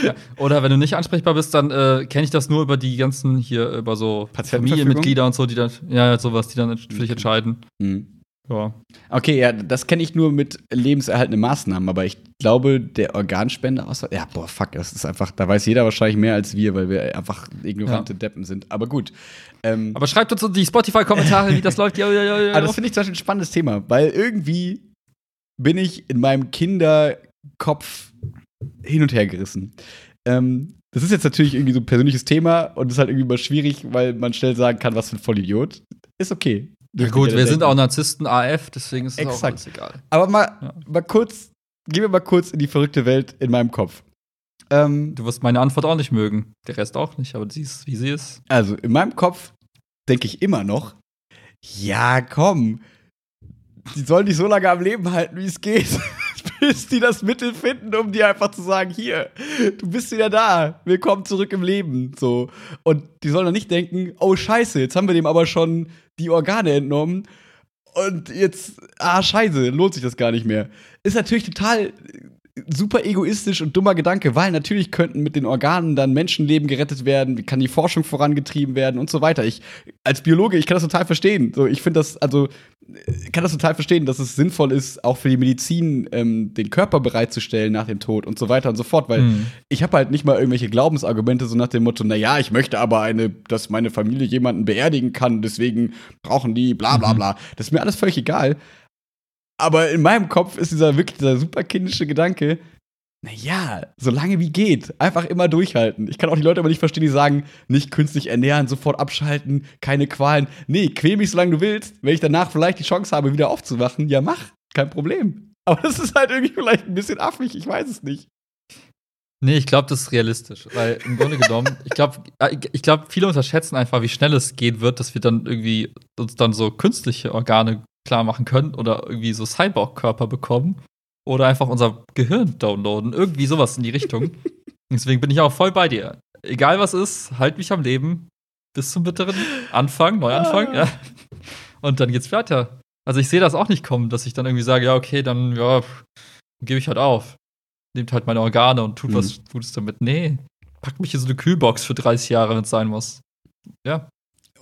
Ja. Oder wenn du nicht ansprechbar bist, dann äh, kenne ich das nur über die ganzen hier, über so? Familienmitglieder und so, die dann, ja, sowas, die dann für dich entscheiden. Hm. Ja. Okay, ja, das kenne ich nur mit lebenserhaltenden Maßnahmen, aber ich glaube, der Organspendeausweis, ja, boah, fuck, das ist einfach, da weiß jeder wahrscheinlich mehr als wir, weil wir einfach ignorante Deppen sind. Aber gut. Ähm, Aber schreibt uns die Spotify-Kommentare, wie das läuft. Ja, ja, ja, ja. aber das finde ich zum Beispiel ein spannendes Thema, weil irgendwie bin ich in meinem Kinderkopf hin und her gerissen. Ähm, das ist jetzt natürlich irgendwie so ein persönliches Thema und ist halt irgendwie mal schwierig, weil man schnell sagen kann, was für ein Vollidiot. Ist okay. Ja, gut, wir sind auch Narzissten AF, deswegen ist es auch alles egal. Aber mal, Ja. mal kurz, gehen wir mal kurz in die verrückte Welt in meinem Kopf. Ähm, Du wirst meine Antwort auch nicht mögen. Der Rest auch nicht, aber sie ist, wie sie ist. also in meinem Kopf denke ich immer noch, ja, komm, die sollen dich so lange am Leben halten, wie es geht, bis die das Mittel finden, um dir einfach zu sagen, hier, du bist wieder da, willkommen zurück im Leben, so. Und die sollen dann nicht denken, oh Scheiße, jetzt haben wir dem aber schon die Organe entnommen und jetzt, ah Scheiße, lohnt sich das gar nicht mehr. Ist natürlich total super egoistisch und dummer Gedanke, weil natürlich könnten mit den Organen dann Menschenleben gerettet werden, wie kann die Forschung vorangetrieben werden und so weiter. Ich als Biologe, ich kann das total verstehen. So, ich finde das also ich kann das total verstehen, dass es sinnvoll ist, auch für die Medizin ähm, den Körper bereitzustellen nach dem Tod und so weiter und so fort, weil Hm. ich habe halt nicht mal irgendwelche Glaubensargumente so nach dem Motto, na ja, ich möchte aber eine, dass meine Familie jemanden beerdigen kann, deswegen brauchen die bla bla Mhm. bla. Das ist mir alles völlig egal. Aber in meinem Kopf ist dieser wirklich dieser super kindische Gedanke, na ja, solange wie geht, einfach immer durchhalten. Ich kann auch die Leute aber nicht verstehen, die sagen, nicht künstlich ernähren, sofort abschalten, keine Qualen. Nee, quäl mich solange du willst. Wenn ich danach vielleicht die Chance habe, wieder aufzuwachen, ja mach, kein Problem. Aber das ist halt irgendwie vielleicht ein bisschen affig, ich weiß es nicht. Nee, ich glaube, das ist realistisch. Weil im Grunde genommen, ich glaube, ich glaube, viele unterschätzen einfach, wie schnell es gehen wird, dass wir dann irgendwie uns dann so künstliche Organe klar machen können oder irgendwie so Cyborg-Körper bekommen oder einfach unser Gehirn downloaden. Irgendwie sowas in die Richtung. Deswegen bin ich auch voll bei dir. Egal was ist, halt mich am Leben bis zum bitteren Anfang, Neuanfang, Ah. ja. Und dann geht's weiter. Also ich sehe das auch nicht kommen, dass ich dann irgendwie sage, ja, okay, dann ja, gebe ich halt auf. Nehmt halt meine Organe und tut Mhm. was Gutes damit. Nee, packt mich in so eine Kühlbox für 30 Jahre, wenn es sein muss. Ja.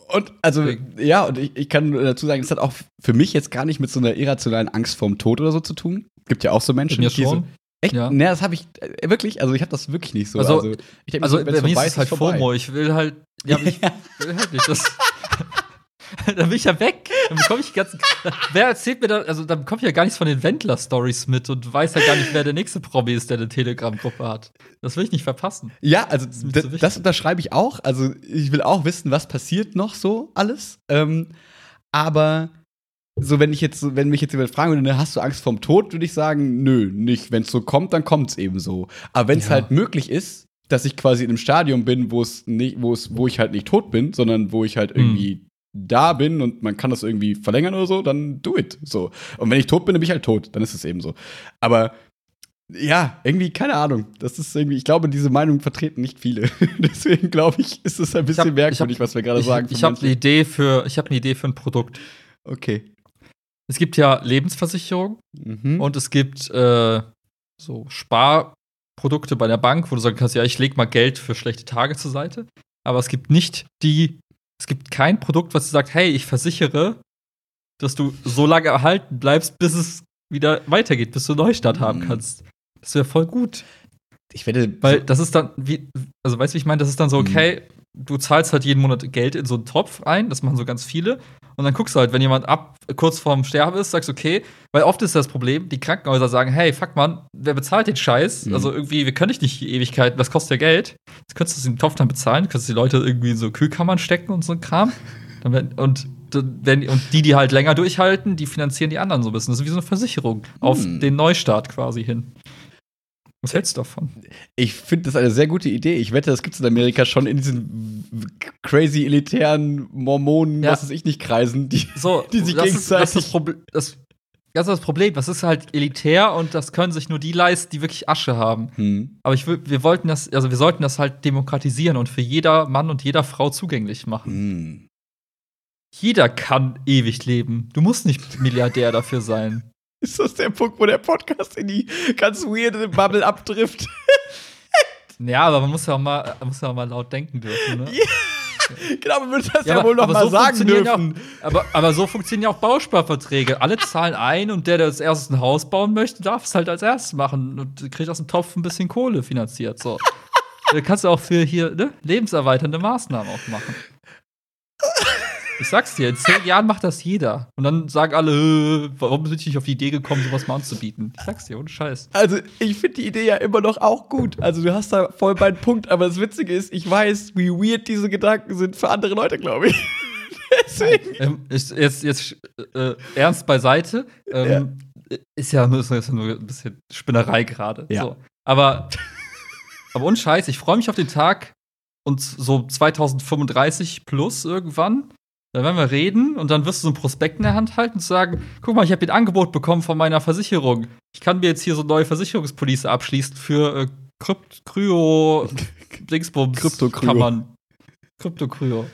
Und also, ja, und ich, ich kann dazu sagen, das hat auch für mich jetzt gar nicht mit so einer irrationalen Angst vorm Tod oder so zu tun. Gibt ja auch so Menschen, die so, echt, Ja. ne, das habe ich äh, wirklich, also ich habe das wirklich nicht so. Also- ich denk mir Also wenn's mir vorbei ist es halt vorbei. FOMO. Ich will halt, ja, ich will halt nicht das. dann bin ich ja weg. Dann bekomme ich ganzen. Wer erzählt mir da, also dann bekomme ich ja gar nichts von den Wendler-Stories mit und weiß ja gar nicht, wer der nächste Promi ist, der eine Telegram-Gruppe hat. Das will ich nicht verpassen. Ja, also das, wichtig. das unterschreibe ich auch. Also ich will auch wissen, was passiert noch so alles. Ähm, aber so, wenn ich jetzt, so- wenn mich jetzt jemand fragen würde, ne, hast du Angst vorm Tod, würde ich sagen, nö, nicht. Wenn es so kommt, dann kommt es eben so. Aber wenn es Ja. halt möglich ist, dass ich quasi in einem Stadium bin, wo es nicht, wo es, wo ich halt nicht tot bin, sondern wo ich halt Hm. irgendwie da bin und man kann das irgendwie verlängern oder so, dann do it. So. Und wenn ich tot bin, dann bin ich halt tot. Dann ist es eben so. Aber ja, irgendwie, keine Ahnung. Das ist irgendwie, ich glaube, diese Meinung vertreten nicht viele. Deswegen glaube ich, ist es ein bisschen hab- merkwürdig, ich hab- was wir gerade Ich, sagen. ich für habe eine. Idee für, ich habe eine Idee für ein Produkt. Okay. Es gibt ja Lebensversicherung Mhm. und es gibt äh, so Sparprodukte bei der Bank, wo du sagen kannst, ja, ich leg mal Geld für schlechte Tage zur Seite. Aber es gibt nicht die, es gibt kein Produkt, was sagt, hey, ich versichere, dass du so lange erhalten bleibst, bis es wieder weitergeht, bis du einen Neustart haben Mhm. kannst. Das wäre voll gut. ich wette, Weil das ist dann, wie, also weißt du, wie ich meine? Das ist dann so, Mhm. okay, du zahlst halt jeden Monat Geld in so einen Topf ein, das machen so ganz viele. Und dann guckst du halt, wenn jemand ab kurz vorm Sterben ist, sagst okay, weil oft ist das Problem, die Krankenhäuser sagen, hey, fuck man, wer bezahlt den Scheiß? Mhm. Also irgendwie, wir können dich nicht die Ewigkeit, das kostet ja Geld. Jetzt könntest du den Topf dann bezahlen, du könntest die Leute irgendwie in so Kühlkammern stecken und so ein Kram. Dann und, werden, und die, die halt länger durchhalten, die finanzieren die anderen so ein bisschen. Das ist wie so eine Versicherung auf Mhm. den Neustart quasi hin. Was hältst du davon? ich finde das eine sehr gute Idee. Ich wette, das gibt es in Amerika schon in diesen crazy elitären Mormonen, Ja. was weiß ich nicht, Kreisen, die. So, die sich das ist, das, ist das, gegenseitig- das, das ist das Problem. Das ist halt elitär und das können sich nur die leisten, die wirklich Asche haben. Hm. Aber ich wir wollten das, also wir sollten das halt demokratisieren und für jeder Mann und jeder Frau zugänglich machen. Hm. Jeder kann ewig leben. Du musst nicht Milliardär dafür sein. Ist das der Punkt, wo der Podcast in die ganz weirde Bubble abtrifft? Ja, aber man muss ja auch mal, muss ja auch mal laut denken dürfen. Ne? genau, man würde das ja, aber- wohl noch mal so sagen ja dürfen. Auch, aber, aber so funktionieren ja auch Bausparverträge. Alle zahlen ein und der, der als erstes ein Haus bauen möchte, darf es halt als erstes machen und kriegt aus dem Topf ein bisschen Kohle finanziert. So. Kannst du auch für hier ne, lebenserweiternde Maßnahmen auch machen. Ich sag's dir, in zehn Jahren macht das jeder. Und dann sagen alle, warum bin ich nicht auf die Idee gekommen, sowas mal anzubieten? Ich sag's dir, ohne Scheiß. Also, ich finde die Idee ja immer noch auch gut. Also, du hast da voll meinen Punkt, aber das Witzige ist, ich weiß, wie weird diese Gedanken sind für andere Leute, glaube ich. Deswegen. Ähm, ist jetzt jetzt äh, ernst beiseite. Ähm, Ist, ja, nur- ist ja nur ein bisschen Spinnerei gerade. Ja. So. Aber, aber Scheiß, ich freue mich auf den Tag und so 2035 plus irgendwann. Da werden wir reden und dann wirst du so ein Prospekt in der Hand halten und sagen: Guck mal, ich habe ein Angebot bekommen von meiner Versicherung. Ich kann mir jetzt hier so eine neue Versicherungspolice abschließen für äh, Krypt Kryo Dingsbums Krypto-Kryo. Krypto-Kryo.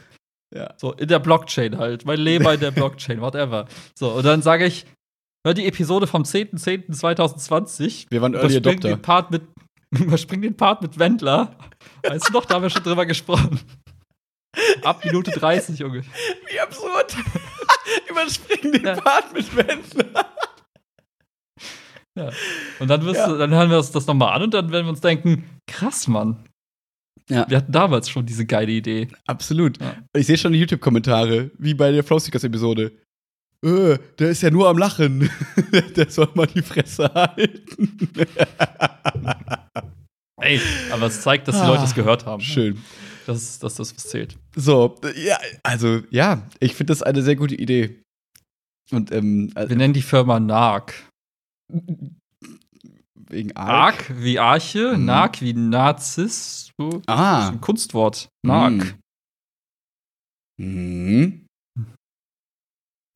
Ja. So, in der Blockchain halt. Mein Leben in der Blockchain, whatever. So, und dann sage ich, hör die Episode vom 10.10.2020. Wir waren Early Adopter. den Part mit, überspring den Part mit Wendler. Weißt du noch, da haben wir schon drüber gesprochen. Ab Minute 30 ungefähr. Wie absurd. Überspringen den Ja. Part mit Wendler. Ja. Und dann, wirst Ja. du, dann hören wir uns das nochmal an und dann werden wir uns denken, krass, Mann. Ja. Wir hatten damals schon diese geile Idee. Absolut. Ja. Ich sehe schon die YouTube-Kommentare, wie bei der Flowstickers-Episode. Äh, der ist ja nur am Lachen. der soll mal die Fresse halten. Ey, aber es zeigt, dass die Ah, Leute es gehört haben. Schön. Das ist das, was zählt. So, ja, also, ja, ich finde das eine sehr gute Idee. Und, ähm, Wir also, nennen die Firma NARC. wegen Ark. Arc wie Arche, Mhm. Narc wie Narzis. So, Das ist Ah. ein Kunstwort. Narc. Mhm.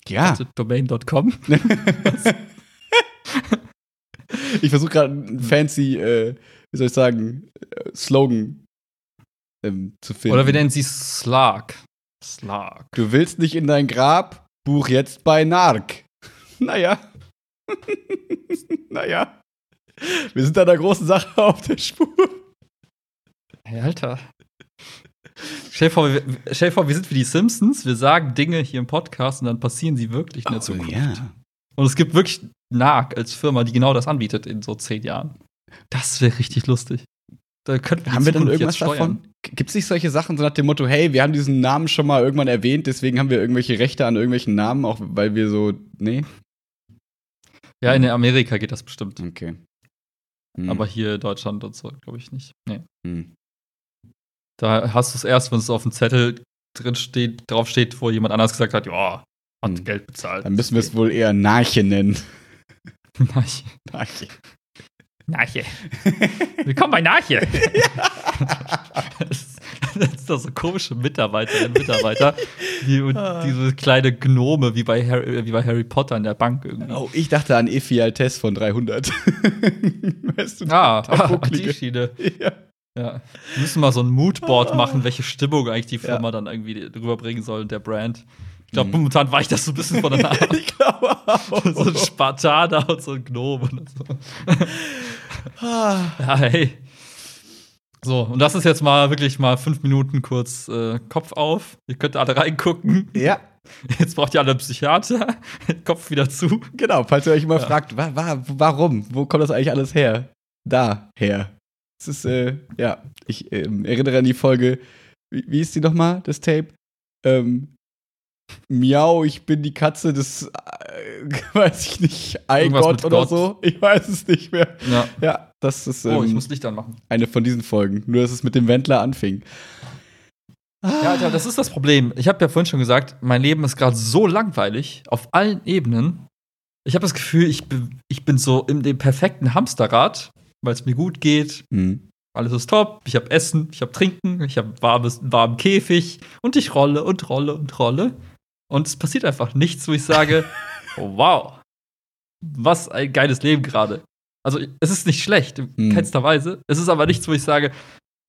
Ja. Also Domain.com. ich versuche gerade einen fancy, äh, wie soll ich sagen, äh, Slogan ähm, zu finden. Oder wir nennen sie Slark. Slark. Du willst nicht in dein Grab? Buch jetzt bei Narc. Naja. naja. Wir sind einer großen Sache auf der Spur. Hey, Alter. Stell dir, vor, wir, stell dir vor, wir sind wie die Simpsons. Wir sagen Dinge hier im Podcast und dann passieren sie wirklich in der Zukunft. ja. Und es gibt wirklich NARC als Firma, die genau das anbietet in so zehn Jahren. Das wäre richtig lustig. Da könnten Haben wir dann irgendwas davon? Gibt es nicht solche Sachen so nach dem Motto, hey, wir haben diesen Namen schon mal irgendwann erwähnt, deswegen haben wir irgendwelche Rechte an irgendwelchen Namen, auch weil wir so, nee? Ja, in Amerika geht das bestimmt. Okay. Hm. Aber hier in Deutschland und so, glaube ich nicht. Nee. Hm. Da hast du es erst, wenn es auf dem Zettel drin steht, drauf steht, wo jemand anders gesagt hat, ja, hat Hm. Geld bezahlt. Dann müssen wir es wohl eher Narche nennen. Narche. Narche. Narche. Willkommen bei Narche. das, das, sind da so komische Mitarbeiterinnen und Mitarbeiter, die und diese kleine Gnome wie bei, Harry, wie bei Harry Potter in der Bank irgendwie. Oh, ich dachte an Effi Altes von 300. weißt du, Ah, ah, die. Schiene. ja. Ja. Wir müssen mal so ein Moodboard Ah. machen, welche Stimmung eigentlich die Firma dann irgendwie rüberbringen soll, der Brand. Ich glaube, momentan weicht das so ein bisschen von der Nase. Ich glaube auch. so ein Spartaner und so ein Gnome und so. Ja, hey. So, und das ist jetzt mal wirklich mal fünf Minuten kurz äh, Kopf auf. Ihr könnt alle reingucken. ja, Jetzt braucht ihr alle einen Psychiater. Kopf wieder zu. genau. Falls ihr euch immer Ja. fragt, wa wa warum? Wo kommt das eigentlich alles her? Da her. Es ist, äh, ja, ich ähm, erinnere an die Folge, wie, wie ist die nochmal, das Tape? Ähm, Miau, ich bin die Katze des, äh, weiß ich nicht, Eigott oder Gott. so. Ich weiß es nicht mehr. Ja. Ja, das ist Oh, ich ähm, muss Licht anmachen. eine von diesen Folgen. Nur, dass es mit dem Wendler anfing. Ja, Alter, das ist das Problem. Ich habe ja vorhin schon gesagt, mein Leben ist gerade so langweilig auf allen Ebenen. Ich habe das Gefühl, ich, be- ich bin so in dem perfekten Hamsterrad, weil es mir gut geht. Hm. Alles ist top. Ich habe Essen, ich habe Trinken, ich habe warmes, warmen Käfig und ich rolle und rolle und rolle. Und es passiert einfach nichts, wo ich sage, oh, wow, was ein geiles Leben gerade. Also, es ist nicht schlecht, in Hm. keinster Weise. Es ist aber nichts, wo ich sage,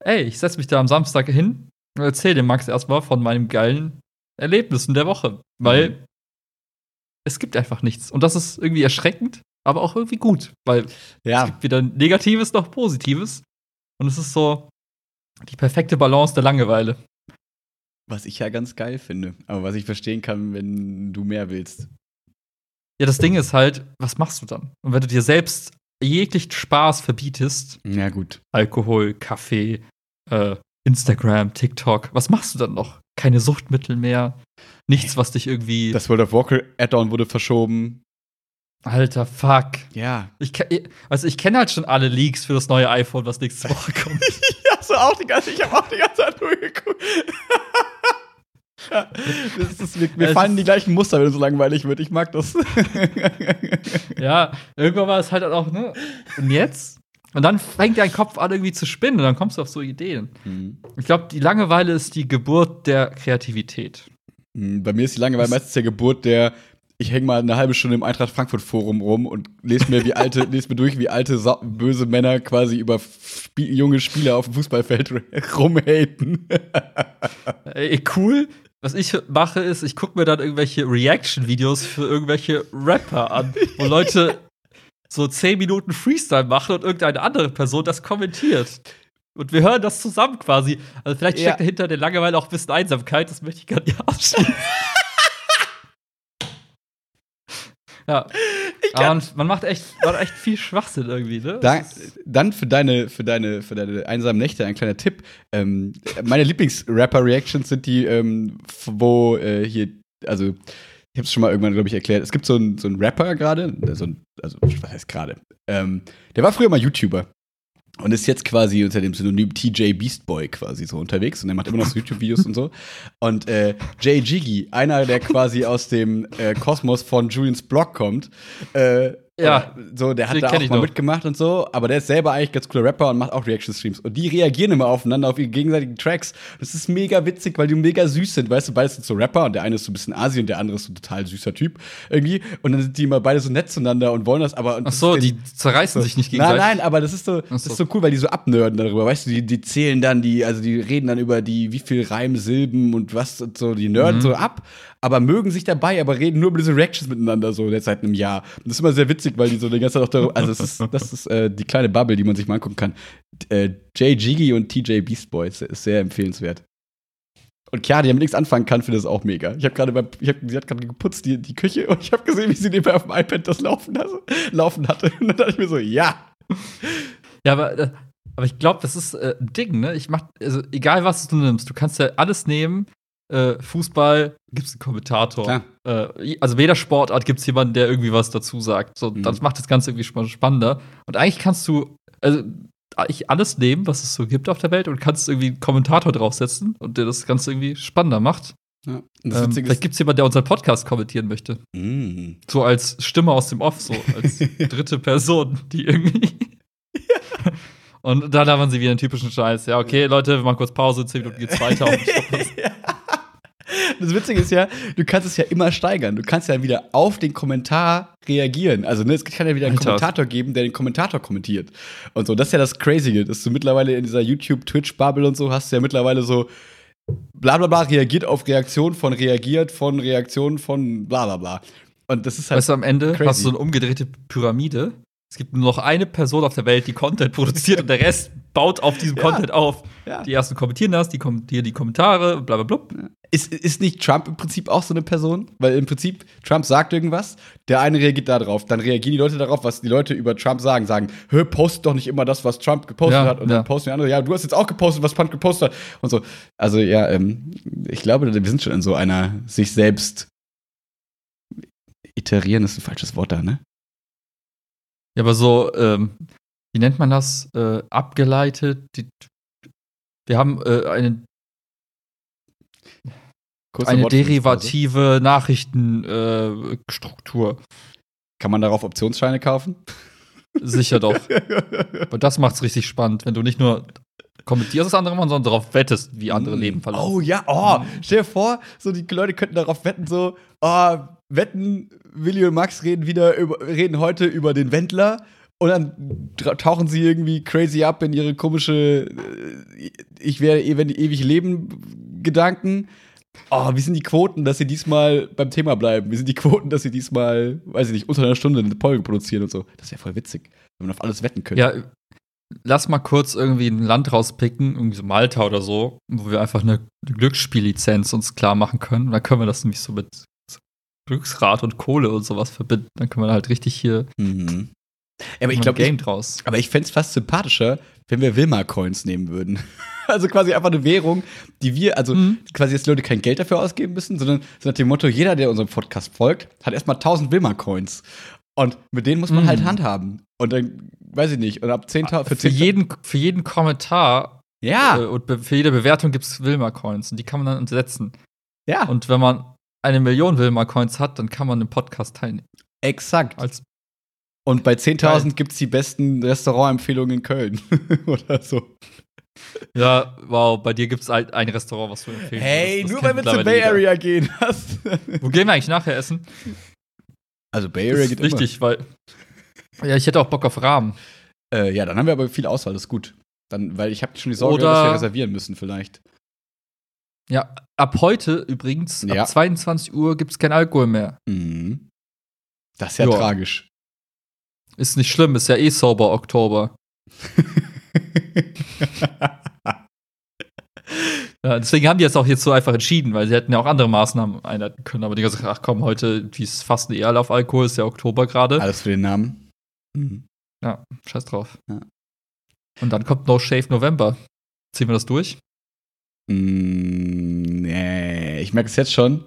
ey, ich setze mich da am Samstag hin und erzähle dem Max erstmal von meinen geilen Erlebnissen der Woche. Weil Mhm. es gibt einfach nichts. Und das ist irgendwie erschreckend, aber auch irgendwie gut. Weil es Ja, gibt weder Negatives noch Positives. Und es ist so die perfekte Balance der Langeweile. Was ich ja ganz geil finde. Aber was ich verstehen kann, wenn du mehr willst. Ja, das Ding ist halt, was machst du dann? Und wenn du dir selbst jeglichen Spaß verbietest, Ja, gut. Alkohol, Kaffee, äh, Instagram, TikTok, was machst du dann noch? Keine Suchtmittel mehr, nichts, was dich irgendwie. Das World of Warcraft Add-on wurde verschoben. Alter, fuck. Ja. Ich, also ich kenne halt schon alle Leaks für das neue iPhone, was nächste Woche kommt. Ja, so auch die ganze, ich habe auch die ganze Zeit durchgeguckt. ja, das ist, mir Es fallen die gleichen Muster, wenn es so langweilig wird. Ich mag das. ja, irgendwann war es halt auch, ne? Und jetzt? Und dann fängt dein Kopf an, irgendwie zu spinnen und dann kommst du auf so Ideen. Hm. Ich glaube, die Langeweile ist die Geburt der Kreativität. Hm, Bei mir ist die Langeweile meistens der Geburt der, ich hänge mal eine halbe Stunde im Eintracht Frankfurt Forum rum und lese mir wie alte, lese mir durch, wie alte böse Männer quasi über Spie junge Spieler auf dem Fußballfeld rumhaten. Ey, cool. Was ich mache, ist, ich gucke mir dann irgendwelche Reaction-Videos für irgendwelche Rapper an, wo Leute so 10 Minuten Freestyle machen und irgendeine andere Person das kommentiert. Und wir hören das zusammen quasi. Also vielleicht steckt Ja. dahinter der Langeweile auch ein bisschen Einsamkeit, das möchte ich gar nicht ausschließen. Ja. Aber man, man macht echt, man macht echt viel Schwachsinn irgendwie, ne? Da, dann für deine, für deine, für deine einsamen Nächte ein kleiner Tipp. Ähm, meine Lieblings-Rapper-Reactions sind die, ähm, wo äh, hier, also ich habe es schon mal irgendwann, glaube ich, erklärt. Es gibt so einen so einen Rapper gerade, so ein, also was heißt gerade? Ähm, der war früher mal YouTuber und ist jetzt quasi unter dem Synonym TJ Beastboy quasi so unterwegs und er macht immer noch so YouTube-Videos und so. Und äh, Jay Jiggy, einer, der quasi aus dem äh, Kosmos von Julians Blog kommt, äh, Ja, so, der hat da auch mal noch. mitgemacht und so, aber der ist selber eigentlich ganz cooler Rapper und macht auch Reaction-Streams. Und die reagieren immer aufeinander auf ihre gegenseitigen Tracks. Das ist mega witzig, weil die mega süß sind. Weißt du, beide sind so Rapper und der eine ist so ein bisschen Asi und der andere ist so ein total süßer Typ irgendwie. Und dann sind die immer beide so nett zueinander und wollen das, aber. Ach das so, die zerreißen so. sich nicht Nein, gegenseitig. nein, aber das ist so, das so. ist so cool, weil die so abnörden darüber, weißt du, die, die zählen dann die, also die reden dann über die, wie viel Reim, Silben und was und so, die nörden Mhm. so ab, aber mögen sich dabei, aber reden nur über diese Reactions miteinander so jetzt seit einem Jahr. Und das ist immer sehr witzig, weil die so die ganze Zeit auch darüber, also es ist, das ist äh, die kleine Bubble, die man sich mal angucken kann. Äh, Jay Jiggy und TJ Beastboy ist, ist sehr empfehlenswert. Und Chiara, die damit nichts anfangen kann, findet das auch mega. Ich habe gerade hab, sie hat gerade geputzt, die, die Küche, und ich habe gesehen, wie sie nebenbei auf dem iPad das laufen, also, laufen hatte. Und dann dachte ich mir so, ja. Ja, aber, äh, aber ich glaube, das ist äh, ein Ding, ne? Ich mach, also egal was du nimmst, du kannst ja alles nehmen. Äh, Fußball gibt's einen Kommentator. Äh, also bei jeder Sportart gibt's jemanden, der irgendwie was dazu sagt. So, Mhm. das macht das Ganze irgendwie spa- spannender. Und eigentlich kannst du also eigentlich alles nehmen, was es so gibt auf der Welt und kannst irgendwie einen Kommentator draufsetzen und der das Ganze irgendwie spannender macht. ja. Ähm, vielleicht gibt's jemanden, der unseren Podcast kommentieren möchte. Mm. So als Stimme aus dem Off, so als dritte Person, die irgendwie. Und dann haben sie wieder einen typischen Scheiß. Ja, okay, Leute, wir machen kurz Pause, 10 Minuten geht's weiter. Das Witzige ist ja, du kannst es ja immer steigern. Du kannst ja wieder auf den Kommentar reagieren. Also, ne, es kann ja wieder einen Alter. Kommentator geben, der den Kommentator kommentiert. Und so, das ist ja das Crazy, dass du mittlerweile in dieser YouTube-Twitch-Bubble und so hast du ja mittlerweile so bla bla bla reagiert auf Reaktion von reagiert von Reaktion von bla bla bla. Und das ist halt. Weißt du, am Ende crazy. hast du so eine umgedrehte Pyramide. Es gibt nur noch eine Person auf der Welt, die Content produziert und der Rest baut auf diesem Ja. Content auf. Ja. Die ersten kommentieren das, die kommentieren die Kommentare, bla bla bla. Ist, ist nicht Trump im Prinzip auch so eine Person? Weil im Prinzip, Trump sagt irgendwas, der eine reagiert da drauf, dann reagieren die Leute darauf, was die Leute über Trump sagen, sagen, hör, post doch nicht immer das, was Trump gepostet Ja, hat. Und dann posten die andere, ja, du hast jetzt auch gepostet, was Trump gepostet hat. Und so. Also ja, ähm, ich glaube, wir sind schon in so einer sich selbst iterieren ist ein falsches Wort da, ne? Ja, aber so, ähm, wie nennt man das? Äh, abgeleitet. Die, wir haben äh, eine, Kurze eine Wortfindungspause. derivative Nachrichtenstruktur. Struktur. Kann man darauf Optionsscheine kaufen? Sicher doch. Aber das macht's richtig spannend, wenn du nicht nur kommentierst, was andere machen, sondern darauf wettest, wie andere Leben verlaufen. Oh ja, oh, stell dir vor, so die Leute könnten darauf wetten, so, oh, wetten, Willi und Max reden wieder über, reden heute über den Wendler und dann tauchen sie irgendwie crazy ab in ihre komische äh, Ich werde die ewig leben Gedanken. Oh, wie sind die Quoten, dass sie diesmal beim Thema bleiben? Wie sind die Quoten, dass sie diesmal, weiß ich nicht, unter einer Stunde eine Folge produzieren und so? Das wäre voll witzig, wenn man auf alles wetten könnte. Ja, lass mal kurz irgendwie ein Land rauspicken, irgendwie so Malta oder so, wo wir einfach eine Glücksspiellizenz uns klar machen können. Und dann können wir das nämlich so mit Glücksrad und Kohle und sowas verbinden. Dann können wir halt richtig hier Mhm. Aber ich glaube, Game ich, draus. Aber ich fände es fast sympathischer, wenn wir Wilma-Coins nehmen würden. Also quasi einfach eine Währung, die wir, also Mhm. quasi jetzt Leute kein Geld dafür ausgeben müssen, sondern so nach dem Motto, jeder, der unserem Podcast folgt, hat erstmal 1000 Wilma-Coins. Und mit denen muss man Mhm. halt handhaben. Und dann, weiß ich nicht, und ab 10.000, Für, 10.000 jeden, für jeden Kommentar Ja, äh, und für jede Bewertung gibt es Wilma-Coins und die kann man dann setzen. ja, Und wenn man eine Million Wilma-Coins hat, dann kann man im Podcast teilnehmen. exakt. Als Und bei 10.000 Geil. gibt es die besten Restaurantempfehlungen in Köln. Oder so. ja, wow, bei dir gibt es ein, ein Restaurant, was du empfehlen Hey. Das nur weil wir zur Bay jeder. Area gehen. Was? Wo gehen wir eigentlich nachher essen? Also Bay Das Area ist geht wichtig, weil. Ja, ich hätte auch Bock auf Rahmen. immer. Äh, ja, dann haben wir aber viel Auswahl, das ist gut. Dann, weil ich habe schon die Sorge, Oder- dass wir reservieren müssen vielleicht. Ja, ab heute übrigens, Ja. ab 22 Uhr gibt es kein Alkohol mehr. Mhm. Das ist ja Ja. tragisch. Ist nicht schlimm, ist ja eh sauber Oktober. Ja, deswegen haben die jetzt auch jetzt so einfach entschieden, weil sie hätten ja auch andere Maßnahmen einleiten können. Aber die haben gesagt, ach komm, heute, die ist fast eh alle auf Alkohol, ist ja Oktober gerade. Alles für den Namen. Mhm. Ja, scheiß drauf. Ja. Und dann kommt No Shave November. Ziehen wir das durch? Mm, nee, ich merke es jetzt schon,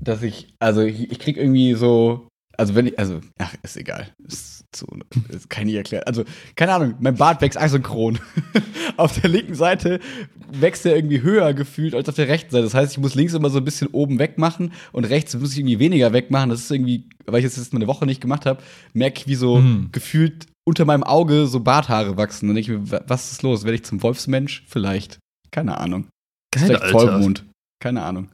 dass ich, also ich, ich krieg irgendwie so, also wenn ich, also, ach, ist egal. Ist zu, ist kann ich erklären. Also, keine Ahnung, mein Bart wächst asynchron. auf der linken Seite wächst er irgendwie höher gefühlt als auf der rechten Seite. Das heißt, ich muss links immer so ein bisschen oben wegmachen und rechts muss ich irgendwie weniger wegmachen. Das ist irgendwie, weil ich das jetzt mal eine Woche nicht gemacht habe, merke ich, wie so Mhm. gefühlt unter meinem Auge so Barthaare wachsen. Und ich mir, wa- was ist los? Werde ich zum Wolfsmensch? Vielleicht. Keine Ahnung. Geil, Vielleicht Alter. Vollmond. Keine Ahnung.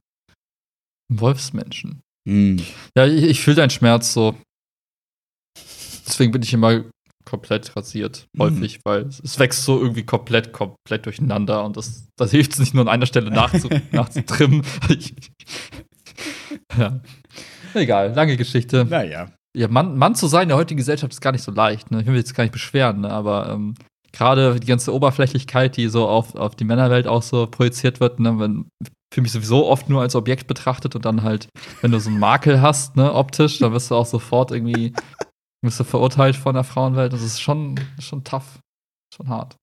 Wolfsmenschen. Hm. Ja, ich, ich fühle deinen Schmerz so. Deswegen bin ich immer komplett rasiert, Mhm. häufig, weil es, es wächst so irgendwie komplett, komplett durcheinander und das, das hilft es nicht nur an einer Stelle nachzu, nachzutrimmen. Ja. Egal, lange Geschichte. Naja. Ja, Mann, Mann zu sein in der heutigen Gesellschaft ist gar nicht so leicht. Ne? Ich will mich jetzt gar nicht beschweren, ne? aber ähm, gerade die ganze Oberflächlichkeit, die so auf, auf die Männerwelt auch so projiziert wird, ne? wenn, für mich sowieso oft nur als Objekt betrachtet und dann halt, wenn du so einen Makel hast, ne, optisch, dann wirst du auch sofort irgendwie wirst du verurteilt von der Frauenwelt. Das ist schon, schon tough. Schon hart.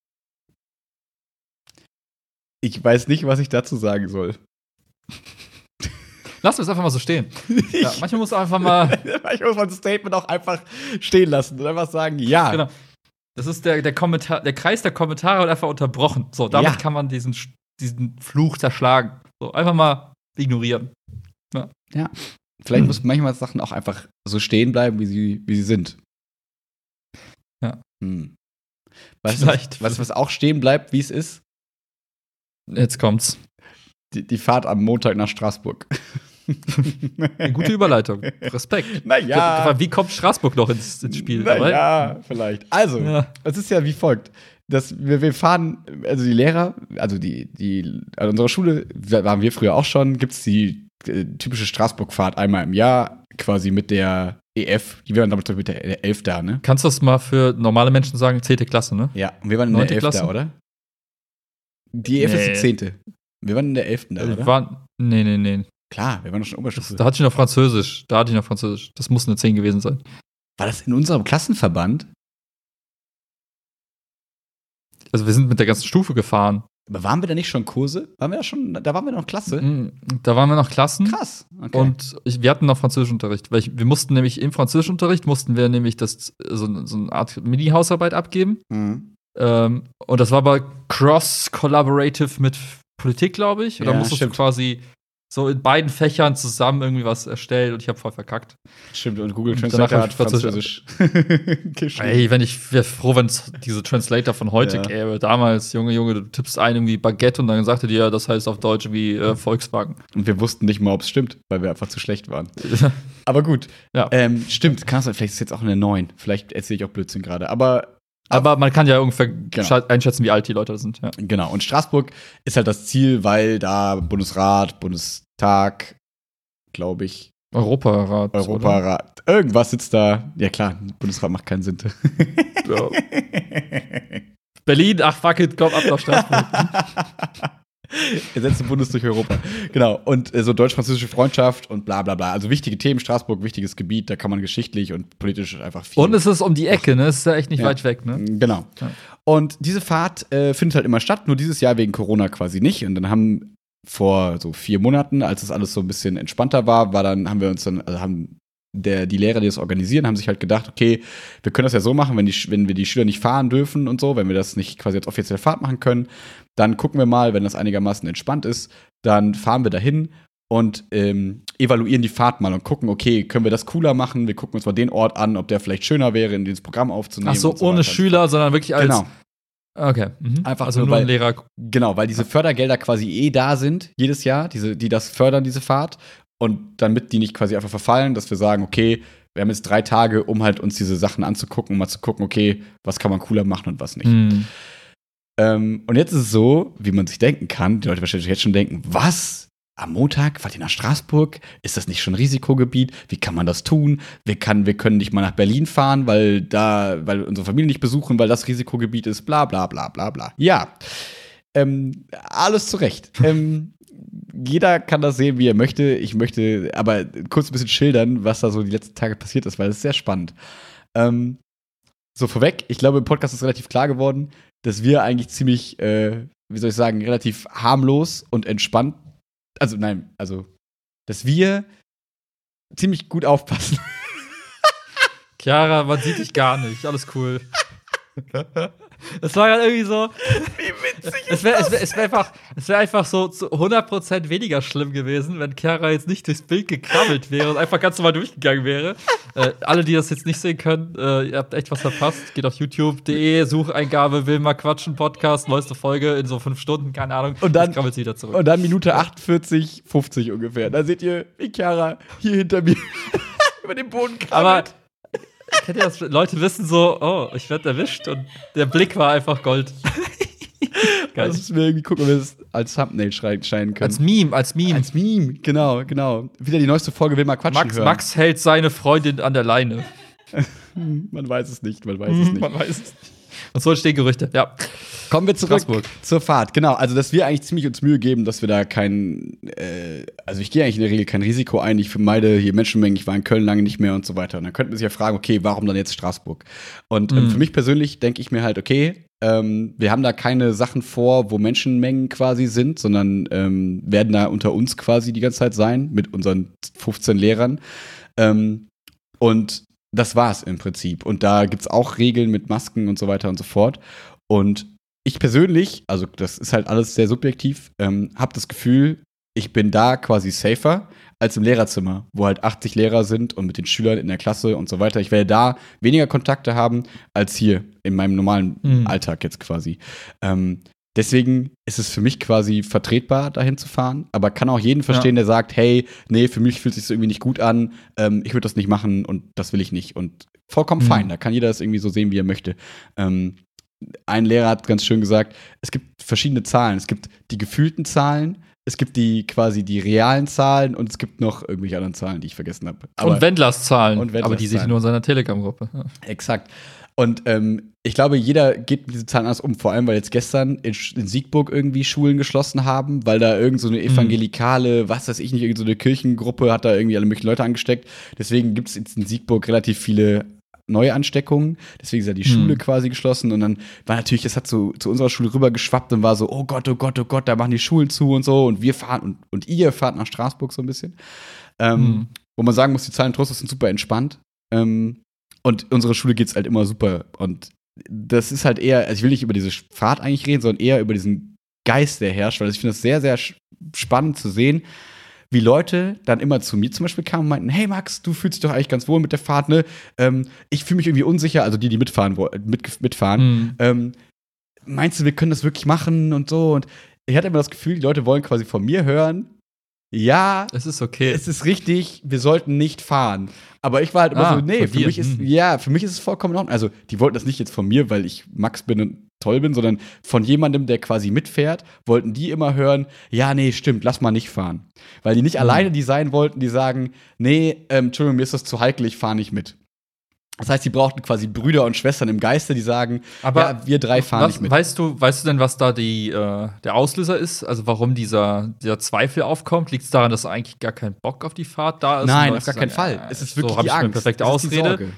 Ich weiß nicht, was ich dazu sagen soll. Lass es einfach mal so stehen. Ja, manchmal muss einfach mal. Manchmal muss man das Statement auch einfach stehen lassen und einfach sagen, ja. Genau. Das ist der, der, Kommentar, der Kreis der Kommentare wird einfach unterbrochen. So, damit Ja. kann man diesen, diesen Fluch zerschlagen. So, einfach mal ignorieren. Vielleicht müssen manchmal Sachen auch einfach so stehen bleiben, wie sie, wie sie sind. Ja. Hm. Weißt du, weißt du, was auch stehen bleibt, wie es ist? Jetzt kommt's. Die, die Fahrt am Montag nach Straßburg. Eine gute Überleitung. Respekt. Naja. Wie kommt Straßburg noch ins, ins Spiel? Naja, vielleicht. Also, Ja. es ist ja wie folgt. dass wir, wir fahren, also die Lehrer, also die, die, an unserer Schule, waren wir früher auch schon, gibt es die äh, typische Straßburg-Fahrt einmal im Jahr, quasi mit der EF. Die waren damals mit der 11 da, ne? Kannst du das mal für normale Menschen sagen? Zehnte Klasse, ne? Ja, und wir waren in der 11 Klasse? da, oder? Die EF ist Nee. die 10. Wir waren in der 11. da, Wir oder? waren, nee, nee, nee. Klar, wir waren doch schon Oberstufe. da hatte ich noch Französisch. Da hatte ich noch Französisch. Das muss eine 10 gewesen sein. War das in unserem Klassenverband? Also wir sind mit der ganzen Stufe gefahren. Aber waren wir da nicht schon Kurse? Waren wir da schon, da waren wir noch Klasse? Mhm. Da waren wir noch Klassen. Krass. Okay. Und ich, wir hatten noch Französischunterricht, weil ich, wir mussten nämlich im Französischunterricht mussten wir nämlich das so, so eine Art Mini-Hausarbeit abgeben. Mhm. Ähm, und das war aber cross-collaborative mit Politik, glaube ich. Oder Ja, musstest stimmt. du quasi so in beiden Fächern zusammen irgendwie was erstellen und ich habe voll verkackt. Stimmt, und Google Translator hat Französisch- Französisch geschrieben. Ey, wenn ich wäre froh, wenn es diese Translator von heute Ja. gäbe. Damals, Junge, Junge, du tippst ein irgendwie Baguette und dann sagte dir, das heißt auf Deutsch wie äh, Volkswagen. Und wir wussten nicht mal, ob es stimmt, weil wir einfach zu schlecht waren. Aber gut. Ja. Ähm, stimmt, kannst du, vielleicht ist es jetzt auch eine 9. Vielleicht erzähle ich auch Blödsinn gerade. Aber Aber man kann ja ungefähr Genau. einschätzen, wie alt die Leute sind. Ja. genau. Und Straßburg ist halt das Ziel, weil da Bundesrat, Bundestag, glaube ich, Europarat. oder? Europarat, irgendwas sitzt da. Ja klar, Bundesrat macht keinen Sinn. Ja. Berlin, ach fuck it, komm ab nach Straßburg. Ersetzt den Bundes durch Europa. Genau. Und äh, so deutsch-französische Freundschaft und bla bla bla. Also wichtige Themen, Straßburg, wichtiges Gebiet, da kann man geschichtlich und politisch einfach viel. Und es ist um die Ecke, ne? Es ist ja echt nicht Ja. weit weg, ne? Genau. Ja. Und diese Fahrt äh, findet halt immer statt, nur dieses Jahr wegen Corona quasi nicht. Und dann haben vor so vier Monaten, als das alles so ein bisschen entspannter war, war dann, haben wir uns dann, also haben der, die Lehrer, die das organisieren, haben sich halt gedacht, okay, wir können das ja so machen, wenn, die, wenn wir die Schüler nicht fahren dürfen und so, wenn wir das nicht quasi als offizielle Fahrt machen können, dann gucken wir mal, wenn das einigermaßen entspannt ist, dann fahren wir dahin und ähm, evaluieren die Fahrt mal und gucken, okay, können wir das cooler machen? Wir gucken uns mal den Ort an, ob der vielleicht schöner wäre, in dieses Programm aufzunehmen. Ach so, und ohne weiter. Schüler, sondern wirklich als. Genau. Okay. Mhm. Einfach also nur, nur ein weil- Lehrer. Genau, weil diese Fördergelder quasi eh da sind, jedes Jahr, diese, die das fördern, diese Fahrt. Und damit die nicht quasi einfach verfallen, dass wir sagen, okay, wir haben jetzt drei Tage, um halt uns diese Sachen anzugucken, um mal zu gucken, okay, was kann man cooler machen und was nicht. Mhm. Ähm, und jetzt ist es so, wie man sich denken kann, die Leute wahrscheinlich jetzt schon denken, was? Am Montag fahrt ihr nach Straßburg? Ist das nicht schon Risikogebiet? Wie kann man das tun? Wir, kann, wir können nicht mal nach Berlin fahren, weil da, weil wir unsere Familie nicht besuchen, weil das Risikogebiet ist, bla bla bla bla bla. Ja. Ähm, alles zu Recht. ähm, jeder kann das sehen, wie er möchte. Ich möchte aber kurz ein bisschen schildern, was da so die letzten Tage passiert ist, weil es ist sehr spannend. Ähm, so vorweg, ich glaube, im Podcast ist relativ klar geworden, dass wir eigentlich ziemlich, äh, wie soll ich sagen, relativ harmlos und entspannt, also nein, also, dass wir ziemlich gut aufpassen. Chiara, man sieht dich gar nicht. Alles cool. Es war gerade irgendwie so. Wie witzig Es wäre wär, wär einfach, es wär einfach so zu 100% weniger schlimm gewesen, wenn Chiara jetzt nicht durchs Bild gekrabbelt wäre und einfach ganz normal durchgegangen wäre. äh, alle, die das jetzt nicht sehen können, äh, ihr habt echt was verpasst. Geht auf youtube.de, Sucheingabe, will mal quatschen, Podcast, neueste Folge in so fünf Stunden, keine Ahnung. Und dann- krabbelt sie wieder zurück. Und dann Minute 48, 50 ungefähr. Da seht ihr, wie Chiara hier hinter mir über den Boden Aber krabbelt. kennt ihr das? Leute wissen so, oh, ich werde erwischt und der Blick war einfach Gold. Geil. Das müssen wir irgendwie gucken, ob wir das als Thumbnail schreien, scheinen können. Als Meme, als Meme. Als Meme, genau, genau. Wieder die neueste Folge will mal quatschen Max, hören. Max hält seine Freundin an der Leine. Man weiß es nicht, man weiß es nicht. Man weiß es nicht. Und so entstehen Gerüchte, ja. Kommen wir zurück Straßburg. zur Fahrt. Genau, also dass wir eigentlich ziemlich uns Mühe geben, dass wir da kein, äh, also ich gehe eigentlich in der Regel kein Risiko ein. Ich vermeide hier Menschenmengen. Ich war in Köln lange nicht mehr und so weiter. Und dann könnte man sich ja fragen, okay, warum dann jetzt Straßburg? Und ähm, Mhm. für mich persönlich denke ich mir halt, okay, ähm, wir haben da keine Sachen vor, wo Menschenmengen quasi sind, sondern ähm, werden da unter uns quasi die ganze Zeit sein mit unseren 15 Lehrern. Ähm, und das war's im Prinzip. Und da gibt's auch Regeln mit Masken und so weiter und so fort. Und ich persönlich, also das ist halt alles sehr subjektiv, ähm, habe das Gefühl, ich bin da quasi safer als im Lehrerzimmer, wo halt 80 Lehrer sind und mit den Schülern in der Klasse und so weiter. Ich werde da weniger Kontakte haben als hier in meinem normalen Mhm. Alltag jetzt quasi. Ähm, deswegen ist es für mich quasi vertretbar, dahin zu fahren, aber kann auch jeden verstehen, der sagt, hey, nee, für mich fühlt sich irgendwie nicht gut an, ähm, ich würde das nicht machen und das will ich nicht. Und vollkommen Mhm. fein, da kann jeder das irgendwie so sehen, wie er möchte. Ähm, ein Lehrer hat ganz schön gesagt, es gibt verschiedene Zahlen. Es gibt die gefühlten Zahlen, es gibt die quasi die realen Zahlen und es gibt noch irgendwelche anderen Zahlen, die ich vergessen habe. und Wendlers Zahlen. Und Wendlers aber die sehe ich nur in seiner Telegram-Gruppe. Ja. Exakt. Und ähm, ich glaube, jeder geht mit diesen Zahlen anders um, vor allem, weil jetzt gestern in, in Siegburg irgendwie Schulen geschlossen haben, weil da irgend so eine evangelikale, was weiß ich nicht, irgend so eine Kirchengruppe hat da irgendwie alle möglichen Leute angesteckt. Deswegen gibt es jetzt in Siegburg relativ viele Neuansteckungen. Deswegen ist ja die Hm. Schule quasi geschlossen. Und dann war natürlich, das hat so zu unserer Schule rüber geschwappt und war so, oh Gott, oh Gott, oh Gott, da machen die Schulen zu und so. Und wir fahren und, und ihr fahrt nach Straßburg so ein bisschen. Ähm, Hm. wo man sagen muss, die Zahlen Trostes sind super entspannt. Ähm, und unsere Schule geht's halt immer super. Und das ist halt eher, also ich will nicht über diese Fahrt eigentlich reden, sondern eher über diesen Geist, der herrscht, weil ich finde das sehr, sehr spannend zu sehen, wie Leute dann immer zu mir zum Beispiel kamen und meinten, hey Max, du fühlst dich doch eigentlich ganz wohl mit der Fahrt, ne? Ähm, ich fühle mich irgendwie unsicher, also die, die mitfahren, mit, mitfahren. Hm. Ähm, meinst du, wir können das wirklich machen und so? Und ich hatte immer das Gefühl, die Leute wollen quasi von mir hören, ja, Es ist okay. es ist richtig, wir sollten nicht fahren. Aber ich war halt immer Ah, so, nee, für mich ist, hm. ja, für mich ist es vollkommen in Ordnung. Also, die wollten das nicht jetzt von mir, weil ich Max bin und toll bin, sondern von jemandem, der quasi mitfährt, wollten die immer hören, ja, nee, stimmt, lass mal nicht fahren. Weil die nicht Hm. alleine die sein wollten, die sagen, nee, ähm, Entschuldigung, mir ist das zu heikel, ich fahre nicht mit. Das heißt, die brauchten quasi Brüder und Schwestern im Geiste, die sagen, Aber ja, wir drei fahren was, nicht mit. Weißt du, weißt du denn, was da die, äh, der Auslöser ist? Also warum dieser, dieser Zweifel aufkommt? Liegt es daran, dass eigentlich gar kein Bock auf die Fahrt da ist? Nein, auf gar keinen Fall. äh, Es ist so wirklich hab die Angst. perfekte Ausrede.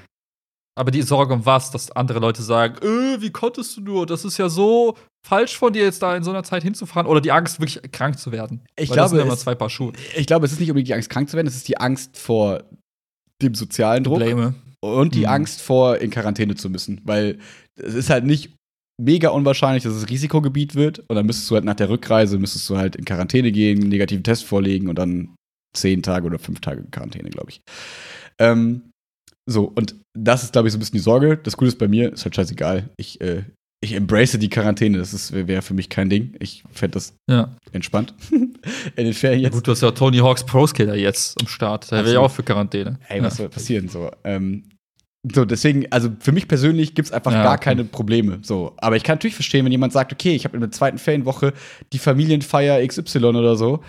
Aber die Sorge um was? Dass andere Leute sagen, äh, wie konntest du nur? Das ist ja so falsch von dir, jetzt da in so einer Zeit hinzufahren. Oder die Angst, wirklich krank zu werden. Ich Weil das glaube, sind immer es- zwei Paar Schuhe. Ich glaube, es ist nicht unbedingt die Angst, krank zu werden, es ist die Angst vor dem sozialen Druck. Probleme. Und die Mhm. Angst vor, in Quarantäne zu müssen. Weil es ist halt nicht mega unwahrscheinlich, dass es Risikogebiet wird. Und dann müsstest du halt nach der Rückreise, müsstest du halt in Quarantäne gehen, einen negativen Test vorlegen und dann zehn Tage oder fünf Tage Quarantäne, glaube ich. Ähm, so, und das ist, glaube ich, so ein bisschen die Sorge. Das Gute ist bei mir, ist halt scheißegal. Ich, äh, ich embrace die Quarantäne. Das wäre für mich kein Ding. Ich fände das Ja. entspannt. in den Ferien jetzt. Gut, du hast ja Tony Hawks Pro Skater jetzt am Start. Der Ach wäre ja so. auch für Quarantäne. Ey, was ja. soll passieren? So, ähm, so, deswegen, also für mich persönlich gibt es einfach Ja, gar okay. keine Probleme. So, aber ich kann natürlich verstehen, wenn jemand sagt, okay, ich habe in der zweiten Ferienwoche die Familienfeier XY oder so.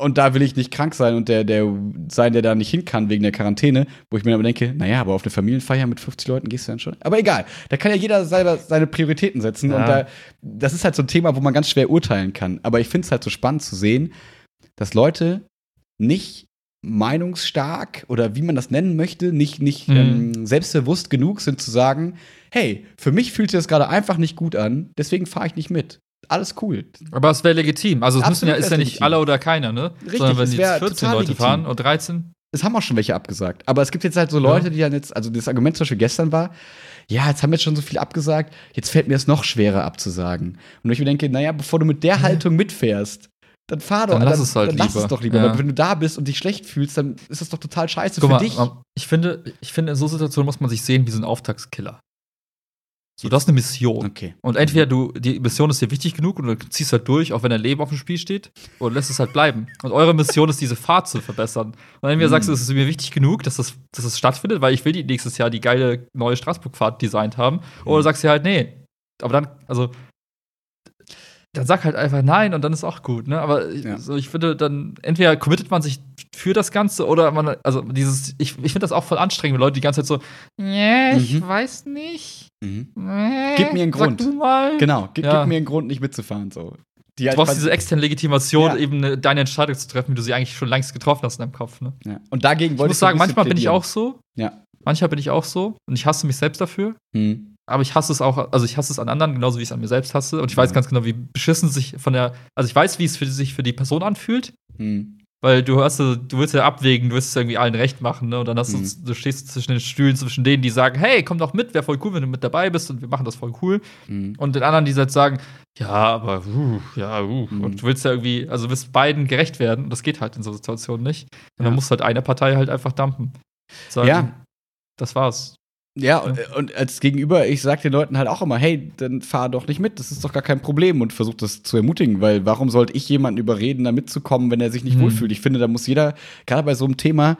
Und da will ich nicht krank sein und der, der sein, der da nicht hin kann wegen der Quarantäne, wo ich mir aber denke, naja, aber auf eine Familienfeier mit 50 Leuten gehst du dann schon. Aber egal, da kann ja jeder selber seine Prioritäten setzen. Ja. Und da, das ist halt so ein Thema, wo man ganz schwer urteilen kann. Aber ich finde es halt so spannend zu sehen, dass Leute nicht meinungsstark oder wie man das nennen möchte, nicht, nicht Mhm. ähm, selbstbewusst genug sind zu sagen, hey, für mich fühlt sich das gerade einfach nicht gut an, deswegen fahre ich nicht mit. Alles cool. Aber es wäre legitim. Also es ja, ist ja nicht legitim. alle oder keiner, ne? Richtig, Sondern wenn es jetzt wär 14 total Leute legitim. fahren oder 13. Es haben auch schon welche abgesagt. Aber es gibt jetzt halt so Leute, die dann jetzt, also das Argument zum Beispiel gestern war, ja, jetzt haben wir jetzt schon so viel abgesagt, jetzt fällt mir es noch schwerer abzusagen. Und ich mir denke, naja, bevor du mit der Haltung mitfährst, dann fahr doch. Dann lass es halt dann lass lieber. es doch lieber. Ja. Weil wenn du da bist und dich schlecht fühlst, dann ist das doch total scheiße Guck für mal, dich. ähm, ich finde, ich finde, in so Situationen muss man sich sehen wie so ein Auftragskiller. So, das ist eine Mission. Okay. Und entweder du, die Mission ist dir wichtig genug und du ziehst halt durch, auch wenn dein Leben auf dem Spiel steht, oder lässt es halt bleiben. Und eure Mission ist, diese Fahrt zu verbessern. Und entweder Mhm. sagst du, es ist mir wichtig genug, dass das, dass das stattfindet, weil ich will die nächstes Jahr die geile neue Straßburg-Fahrt designt haben. Oder Mhm. sagst du halt, nee. Aber dann, also, dann sag halt einfach nein und dann ist auch gut, ne? Aber ich- Ja. so, ich finde, dann entweder committet man sich für das Ganze oder man, also dieses, ich, ich finde das auch voll anstrengend, wenn Leute die ganze Zeit so, ja, ich Mhm. weiß nicht. Mhm. Nee, Gib mir einen sag Grund. Du mal. Genau, gib, Ja. gib mir einen Grund, nicht mitzufahren. So. Die Du halt brauchst diese externe Legitimation, Ja. eben ne, deine Entscheidung zu treffen, wie du sie eigentlich schon längst getroffen hast in deinem Kopf. Ne? ja. Und dagegen Ich wollte muss so ein sagen, manchmal bin ich auch so. Ja. Manchmal bin ich auch so. Und ich hasse mich selbst dafür. Mhm. Aber ich hasse es auch, also ich hasse es an anderen, genauso wie ich es an mir selbst hasse. Und ich weiß ganz genau, wie beschissen sich von der, also ich weiß, wie es für sich für die Person anfühlt. Mhm. Weil du hast du willst ja abwägen, du willst es irgendwie allen recht machen, ne? Und dann hast Mhm. du, du stehst zwischen den Stühlen, zwischen denen, die sagen, hey, komm doch mit, wäre voll cool, wenn du mit dabei bist und wir machen das voll cool. Mhm. Und den anderen, die halt sagen, ja, aber uh, ja, uh. Mhm. Und du willst ja irgendwie, also du willst beiden gerecht werden und das geht halt in so Situationen nicht. Und Ja. dann muss halt eine Partei halt einfach dumpen. Sagen, Ja. Das war's. Ja, und, und als Gegenüber, ich sag den Leuten halt auch immer, hey, dann fahr doch nicht mit, das ist doch gar kein Problem und versuch das zu ermutigen, weil warum sollte ich jemanden überreden, da mitzukommen, wenn er sich nicht Hm. wohlfühlt? Ich finde, da muss jeder, gerade bei so einem Thema,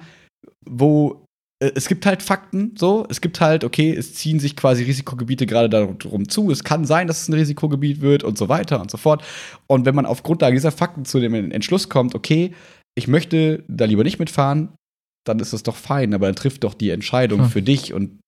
wo äh, es gibt halt Fakten, so, es gibt halt, okay, es ziehen sich quasi Risikogebiete gerade darum zu, es kann sein, dass es ein Risikogebiet wird und so weiter und so fort. Und wenn man auf Grundlage dieser Fakten zu dem Entschluss kommt, okay, ich möchte da lieber nicht mitfahren, dann ist das doch fein, aber dann trifft doch die Entscheidung Hm. für dich und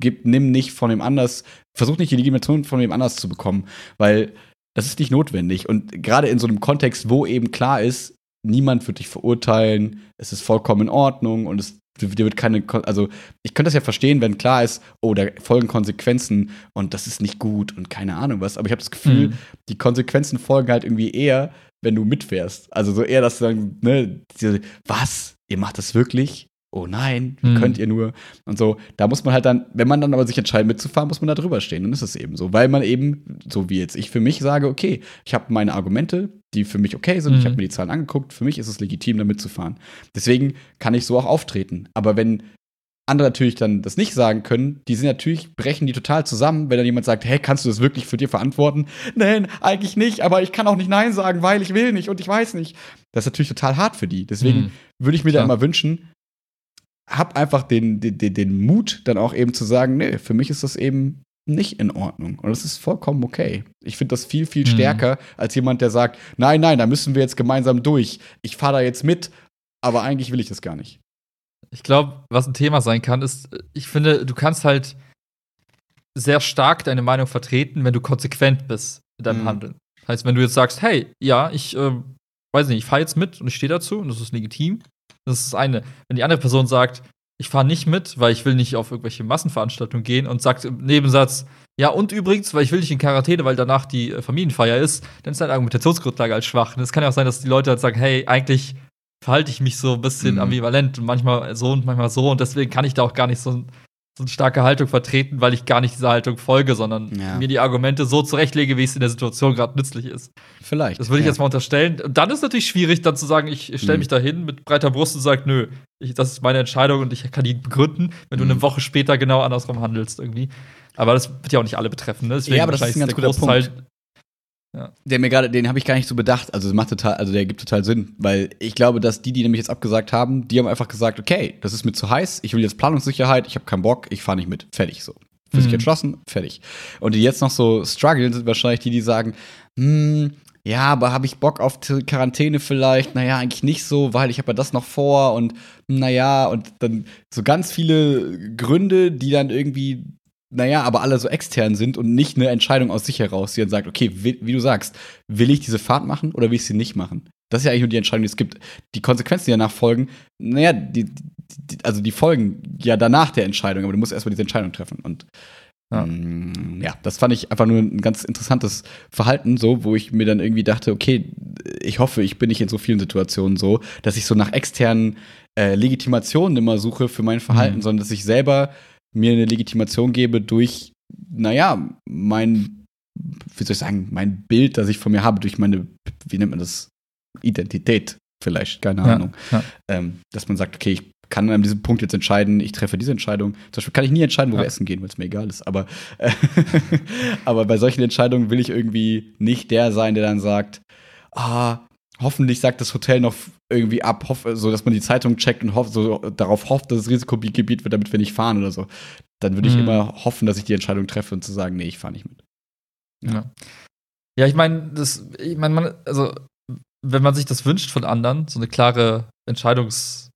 gib, nimm nicht von dem anders, versuch nicht die Legitimation von dem anders zu bekommen, weil das ist nicht notwendig. Und gerade in so einem Kontext, wo eben klar ist, niemand wird dich verurteilen, es ist vollkommen in Ordnung und es dir wird keine, also ich könnte das ja verstehen, wenn klar ist, oh, da folgen Konsequenzen und das ist nicht gut und keine Ahnung was, aber ich habe das Gefühl, Mhm. die Konsequenzen folgen halt irgendwie eher, wenn du mitfährst. Also so eher, dass du dann, ne, diese, was? Ihr macht das wirklich? Oh nein, wie Mhm. könnt ihr nur? Und so, da muss man halt dann, wenn man dann aber sich entscheidet mitzufahren, muss man da drüber stehen. Dann ist es eben so. Weil man eben, so wie jetzt ich für mich sage, okay, ich habe meine Argumente, die für mich okay sind, ich Mhm. habe mir die Zahlen angeguckt, für mich ist es legitim, da mitzufahren. Deswegen kann ich so auch auftreten. Aber wenn andere natürlich dann das nicht sagen können, die sind natürlich, brechen die total zusammen, wenn dann jemand sagt, hey, kannst du das wirklich für dir verantworten? Nein, eigentlich nicht, aber ich kann auch nicht Nein sagen, weil ich will nicht und ich weiß nicht. Das ist natürlich total hart für die. Deswegen Mhm. würde ich mir da Klar. immer wünschen, hab einfach den, den, den, Mut, dann auch eben zu sagen, nee, für mich ist das eben nicht in Ordnung. Und das ist vollkommen okay. Ich finde das viel, viel Mhm. stärker als jemand, der sagt, nein, nein, da müssen wir jetzt gemeinsam durch. Ich fahre da jetzt mit, aber eigentlich will ich das gar nicht. Ich glaube, was ein Thema sein kann, ist, ich finde, du kannst halt sehr stark deine Meinung vertreten, wenn du konsequent bist in deinem Mhm. Handeln. Heißt, wenn du jetzt sagst, hey, ja, ich äh, weiß nicht, ich fahre jetzt mit und ich stehe dazu und das ist legitim, das ist das eine. Wenn die andere Person sagt, ich fahre nicht mit, weil ich will nicht auf irgendwelche Massenveranstaltungen gehen und sagt im Nebensatz, ja, und übrigens, weil ich will nicht in Quarantäne, weil danach die äh, Familienfeier ist, dann ist deine Argumentationsgrundlage als schwach. Und es kann ja auch sein, dass die Leute halt sagen, hey, eigentlich verhalte ich mich so ein bisschen Mhm. ambivalent und manchmal so und manchmal so und deswegen kann ich da auch gar nicht so, ein, so eine starke Haltung vertreten, weil ich gar nicht dieser Haltung folge, sondern Ja. mir die Argumente so zurechtlege, wie es in der Situation gerade nützlich ist. Vielleicht. Das würde ich ja. jetzt mal unterstellen. Und dann ist es natürlich schwierig, dann zu sagen, ich stelle Mhm. mich da hin mit breiter Brust und sage, nö, ich, das ist meine Entscheidung und ich kann die begründen, wenn du Mhm. eine Woche später genau andersrum handelst irgendwie. Aber das wird ja auch nicht alle betreffen. Ne? Deswegen Ja, aber das ist ein ganz guter der Großteil- Der mir gerade, den habe ich gar nicht so bedacht. Also, macht total, also der gibt total Sinn, weil ich glaube, dass die, die nämlich jetzt abgesagt haben, die haben einfach gesagt, okay, das ist mir zu heiß, ich will jetzt Planungssicherheit, ich habe keinen Bock, ich fahre nicht mit. Fertig so. Für sich Mhm. entschlossen, fertig. Und die jetzt noch so strugglen, sind wahrscheinlich die, die sagen, hm, ja, aber habe ich Bock auf Quarantäne vielleicht? Naja, eigentlich nicht so, weil ich habe ja das noch vor und naja, und dann so ganz viele Gründe, die dann irgendwie naja, aber alle so extern sind und nicht eine Entscheidung aus sich heraus, die dann sagt, okay, wie, wie du sagst, will ich diese Fahrt machen oder will ich sie nicht machen? Das ist ja eigentlich nur die Entscheidung, die es gibt. Die Konsequenzen, die danach folgen, naja, die, die, also die folgen ja danach der Entscheidung, aber du musst erstmal diese Entscheidung treffen. Und Ja. mm, ja, das fand ich einfach nur ein ganz interessantes Verhalten, so, wo ich mir dann irgendwie dachte, okay, ich hoffe, ich bin nicht in so vielen Situationen so, dass ich so nach externen äh, Legitimationen immer suche für mein Verhalten, Mhm. sondern dass ich selber mir eine Legitimation gebe durch, naja, mein, wie soll ich sagen, mein Bild, das ich von mir habe, durch meine, wie nennt man das, Identität vielleicht, keine Ahnung. Ja, Ähm, dass man sagt, okay, ich kann an diesem Punkt jetzt entscheiden, ich treffe diese Entscheidung. Zum Beispiel kann ich nie entscheiden, wo Ja. wir essen gehen, weil es mir egal ist. Aber, äh, aber bei solchen Entscheidungen will ich irgendwie nicht der sein, der dann sagt, ah, hoffentlich sagt das Hotel noch irgendwie ab, hoff, so dass man die Zeitung checkt und hofft, so darauf hofft, dass es Risikogebiet wird, damit wir nicht fahren oder so. Dann würde ich Mhm. immer hoffen, dass ich die Entscheidung treffe und zu sagen, nee, ich fahre nicht mit. Ja, ja ich meine, das, ich meine, man, also, wenn man sich das wünscht von anderen, so eine klare Entscheidungs,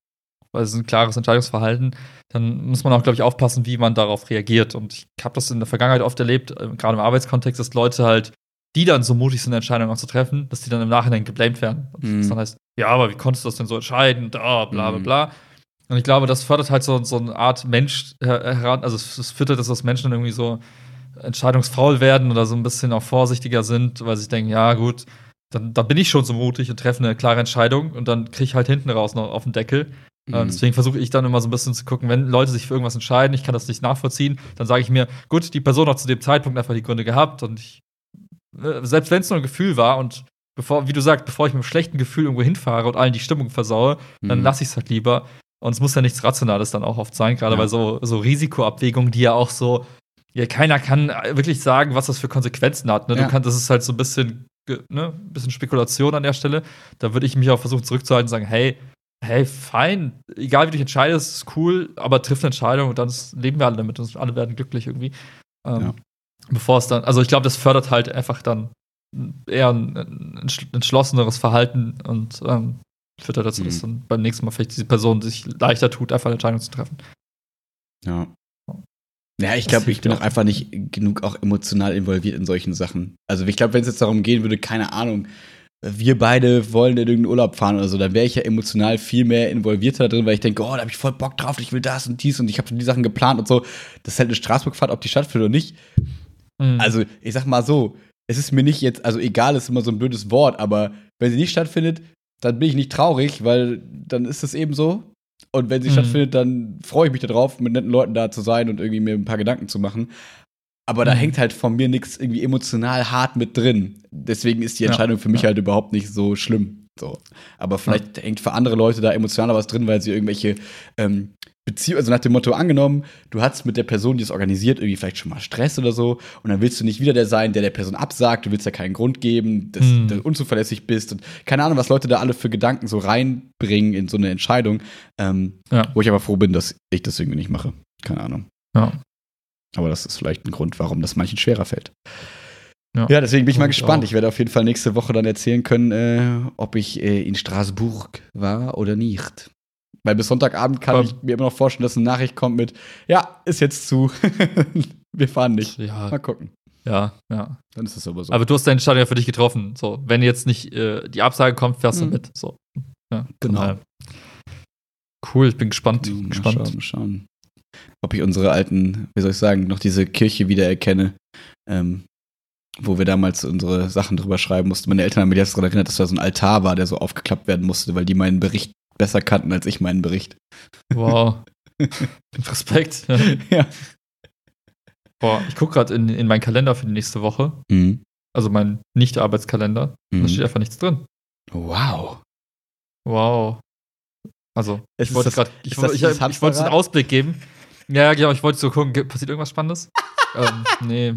also ein klares Entscheidungsverhalten, dann muss man auch, glaube ich, aufpassen, wie man darauf reagiert. Und ich habe das in der Vergangenheit oft erlebt, äh, gerade im Arbeitskontext, dass Leute halt, die dann so mutig sind, Entscheidungen auch zu treffen, dass die dann im Nachhinein geblamed werden. Und Mhm. das dann heißt, ja, aber wie konntest du das denn so entscheiden? Da, bla, bla, Mhm. bla. Und ich glaube, das fördert halt so, so eine Art Mensch her- heran, also es, halt, dass Menschen dann irgendwie so entscheidungsfaul werden oder so ein bisschen auch vorsichtiger sind, weil sie denken, ja, gut, dann, dann bin ich schon so mutig und treffe eine klare Entscheidung und dann kriege ich halt hinten raus noch auf den Deckel. Ähm, Mhm. deswegen versuche ich dann immer so ein bisschen zu gucken, wenn Leute sich für irgendwas entscheiden, ich kann das nicht nachvollziehen, dann sage ich mir, gut, die Person hat zu dem Zeitpunkt einfach die Gründe gehabt und ich, äh, selbst wenn es nur ein Gefühl war und bevor, wie du sagst, bevor ich mit einem schlechten Gefühl irgendwo hinfahre und allen die Stimmung versaue, dann Mhm. lasse ich es halt lieber. Und es muss ja nichts Rationales dann auch oft sein, gerade Ja. bei so, so Risikoabwägungen, die ja auch so, ja, keiner kann wirklich sagen, was das für Konsequenzen hat. Ne? Ja. Du kannst, das ist halt so ein bisschen, ne, ein bisschen Spekulation an der Stelle. Da würde ich mich auch versuchen zurückzuhalten und sagen, hey, hey, fein, egal wie du dich entscheidest, ist cool, aber triff eine Entscheidung und dann leben wir alle damit und alle werden glücklich irgendwie. Ähm, Ja. Bevor es dann, also ich glaube, das fördert halt einfach dann eher ein, ein entschl- entschlosseneres Verhalten und ähm, führt halt dazu, Mhm. dass dann beim nächsten Mal vielleicht diese Person sich leichter tut, einfach eine Entscheidung zu treffen. Ja. Ja, ich glaube, ich bin auch. einfach nicht genug auch emotional involviert in solchen Sachen. Also ich glaube, wenn es jetzt darum gehen würde, keine Ahnung, wir beide wollen in irgendeinen Urlaub fahren oder so, dann wäre ich ja emotional viel mehr involvierter da drin, weil ich denke, oh, da habe ich voll Bock drauf, ich will das und dies und ich habe schon die Sachen geplant und so. Das ist halt eine Straßburgfahrt, ob die stattfindet oder nicht. Mhm. Also, ich sag mal so, es ist mir nicht jetzt, also egal ist immer so ein blödes Wort, aber wenn sie nicht stattfindet, dann bin ich nicht traurig, weil dann ist es eben so. Und wenn sie Mhm. stattfindet, dann freue ich mich darauf, mit netten Leuten da zu sein und irgendwie mir ein paar Gedanken zu machen. Aber da Mhm. hängt halt von mir nichts irgendwie emotional hart mit drin. Deswegen ist die Ja. Entscheidung für mich Ja. halt überhaupt nicht so schlimm. So. Aber vielleicht hängt für andere Leute da emotional was drin, weil sie irgendwelche ähm, Beziehungen, also nach dem Motto angenommen, du hattest mit der Person, die es organisiert, irgendwie vielleicht schon mal Stress oder so und dann willst du nicht wieder der sein, der der Person absagt, du willst ja keinen Grund geben, dass Hm. du unzuverlässig bist und keine Ahnung, was Leute da alle für Gedanken so reinbringen in so eine Entscheidung, ähm, Ja. wo ich aber froh bin, dass ich das irgendwie nicht mache. Keine Ahnung. ja. Aber das ist vielleicht ein Grund, warum das manchen schwerer fällt. Ja. Ja, deswegen bin ich mal gespannt. auch- Ich werde auf jeden Fall nächste Woche dann erzählen können, äh, ob ich äh, in Straßburg war oder nicht. Weil bis Sonntagabend kann Aber- ich mir immer noch vorstellen, dass eine Nachricht kommt mit, ja, ist jetzt zu. Wir fahren nicht. Ja, Mal gucken. ja, ja. Dann ist es aber so. Aber du hast deine Entscheidung ja für dich getroffen. So, wenn jetzt nicht äh, die Absage kommt, fährst du Mhm. mit. So. Ja, Genau. Cool, ich bin gespannt. Ja, mal gespannt. schauen, mal schauen. Ob ich unsere alten, wie soll ich sagen, noch diese Kirche wieder erkenne, ähm, wo wir damals unsere Sachen drüber schreiben mussten. Meine Eltern haben mich jetzt daran erinnert, dass da so ein Altar war, der so aufgeklappt werden musste, weil die meinen Bericht besser kannten als ich meinen Bericht. Wow. Respekt. Ja. ja. Boah, ich gucke gerade in, in meinen Kalender für die nächste Woche. Mhm. Also meinen Nicht-Arbeitskalender. Mhm. Da steht einfach nichts drin. Wow. Wow. Also, Es ich wollte gerade, ich, ich, ich, ich wollte so einen? Ausblick geben. Ja, genau, ich wollte so gucken, passiert irgendwas Spannendes? ähm, nee,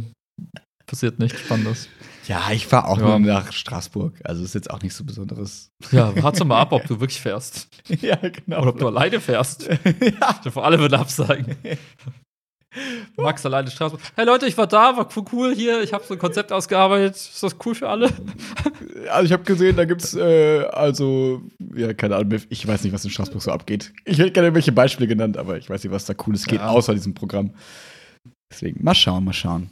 passiert nichts Spannendes. Ja, ich fahre auch Ja. nur nach Straßburg. Also ist jetzt auch nichts so Besonderes. Ja, warte mal ab, ob du wirklich fährst. ja, genau. Oder ob du alleine fährst. ja. Vor alle würden absagen. Max alleine Straßburg. Hey Leute, ich war da, war cool hier. Ich habe so ein Konzept ausgearbeitet. Ist das cool für alle? Also ich habe gesehen, da gibt's äh, also ja keine Ahnung, ich weiß nicht, was in Straßburg so abgeht. Ich hätte gerne irgendwelche Beispiele genannt, aber ich weiß nicht, was da cooles geht Ja. außer diesem Programm. Deswegen mal schauen, mal schauen.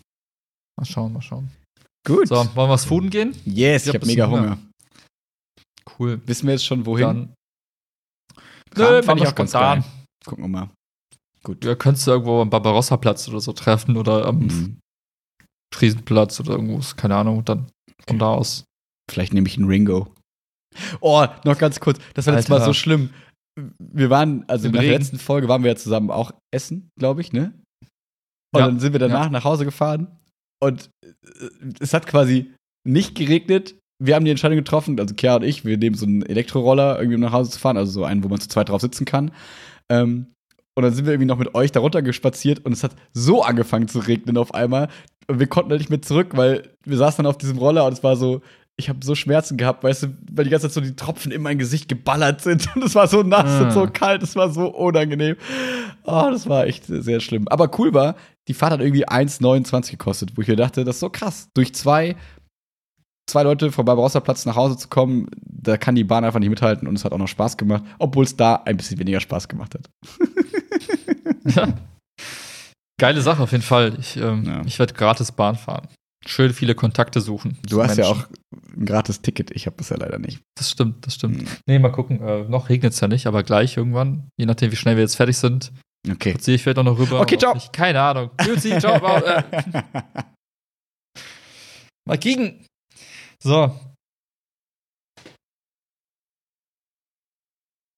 Mal schauen, mal schauen. Gut. So, wollen wir was fooden gehen? Yes, Ich ich hab habe mega bisschen Hunger. Cool. Wissen wir jetzt schon wohin? Dann. Kram Nö, fand ich auch ganz spontan. Gucken wir mal. Gut. Ja, könntest du irgendwo am Barbarossa-Platz oder so treffen oder am Mhm. Friesenplatz oder irgendwo, keine Ahnung, und dann von da aus. Vielleicht nehme ich einen Ringo. Oh, noch ganz kurz. Das war jetzt Alter. mal so schlimm. Wir waren, also Im nach der Regen. letzten Folge waren wir ja zusammen auch essen, glaube ich, ne? Und Ja. dann sind wir danach nach Hause gefahren und äh, es hat quasi nicht geregnet. Wir haben die Entscheidung getroffen, also Kea und ich, wir nehmen so einen Elektroroller, irgendwie um nach Hause zu fahren, also so einen, wo man zu zweit drauf sitzen kann. Ähm, und dann sind wir irgendwie noch mit euch darunter gespaziert und es hat so angefangen zu regnen auf einmal. Und wir konnten halt nicht mehr zurück, weil wir saßen dann auf diesem Roller und es war so, ich habe so Schmerzen gehabt, weißt du, weil die ganze Zeit so die Tropfen in mein Gesicht geballert sind. Und es war so nass Ah. und so kalt, es war so unangenehm. Oh, das war echt sehr schlimm. Aber cool war, die Fahrt hat irgendwie 1,29 gekostet, wo ich mir dachte, das ist so krass. Durch zwei, zwei Leute vom Barbarossa-Platz nach Hause zu kommen, da kann die Bahn einfach nicht mithalten und es hat auch noch Spaß gemacht, obwohl es da ein bisschen weniger Spaß gemacht hat. Ja. Geile Sache auf jeden Fall. Ich, ähm, Ja. ich werde gratis Bahn fahren. Schön viele Kontakte suchen. Du hast ja Menschen. auch ein gratis Ticket, ich habe das ja leider nicht. Das stimmt, das stimmt. Hm. Nee, mal gucken. Äh, noch regnet es ja nicht, aber gleich irgendwann, je nachdem, wie schnell wir jetzt fertig sind, Okay. ziehe ich vielleicht auch noch rüber. Okay, ciao. nicht. Keine Ahnung. Grüezi, ciao. äh, mal kicken. So,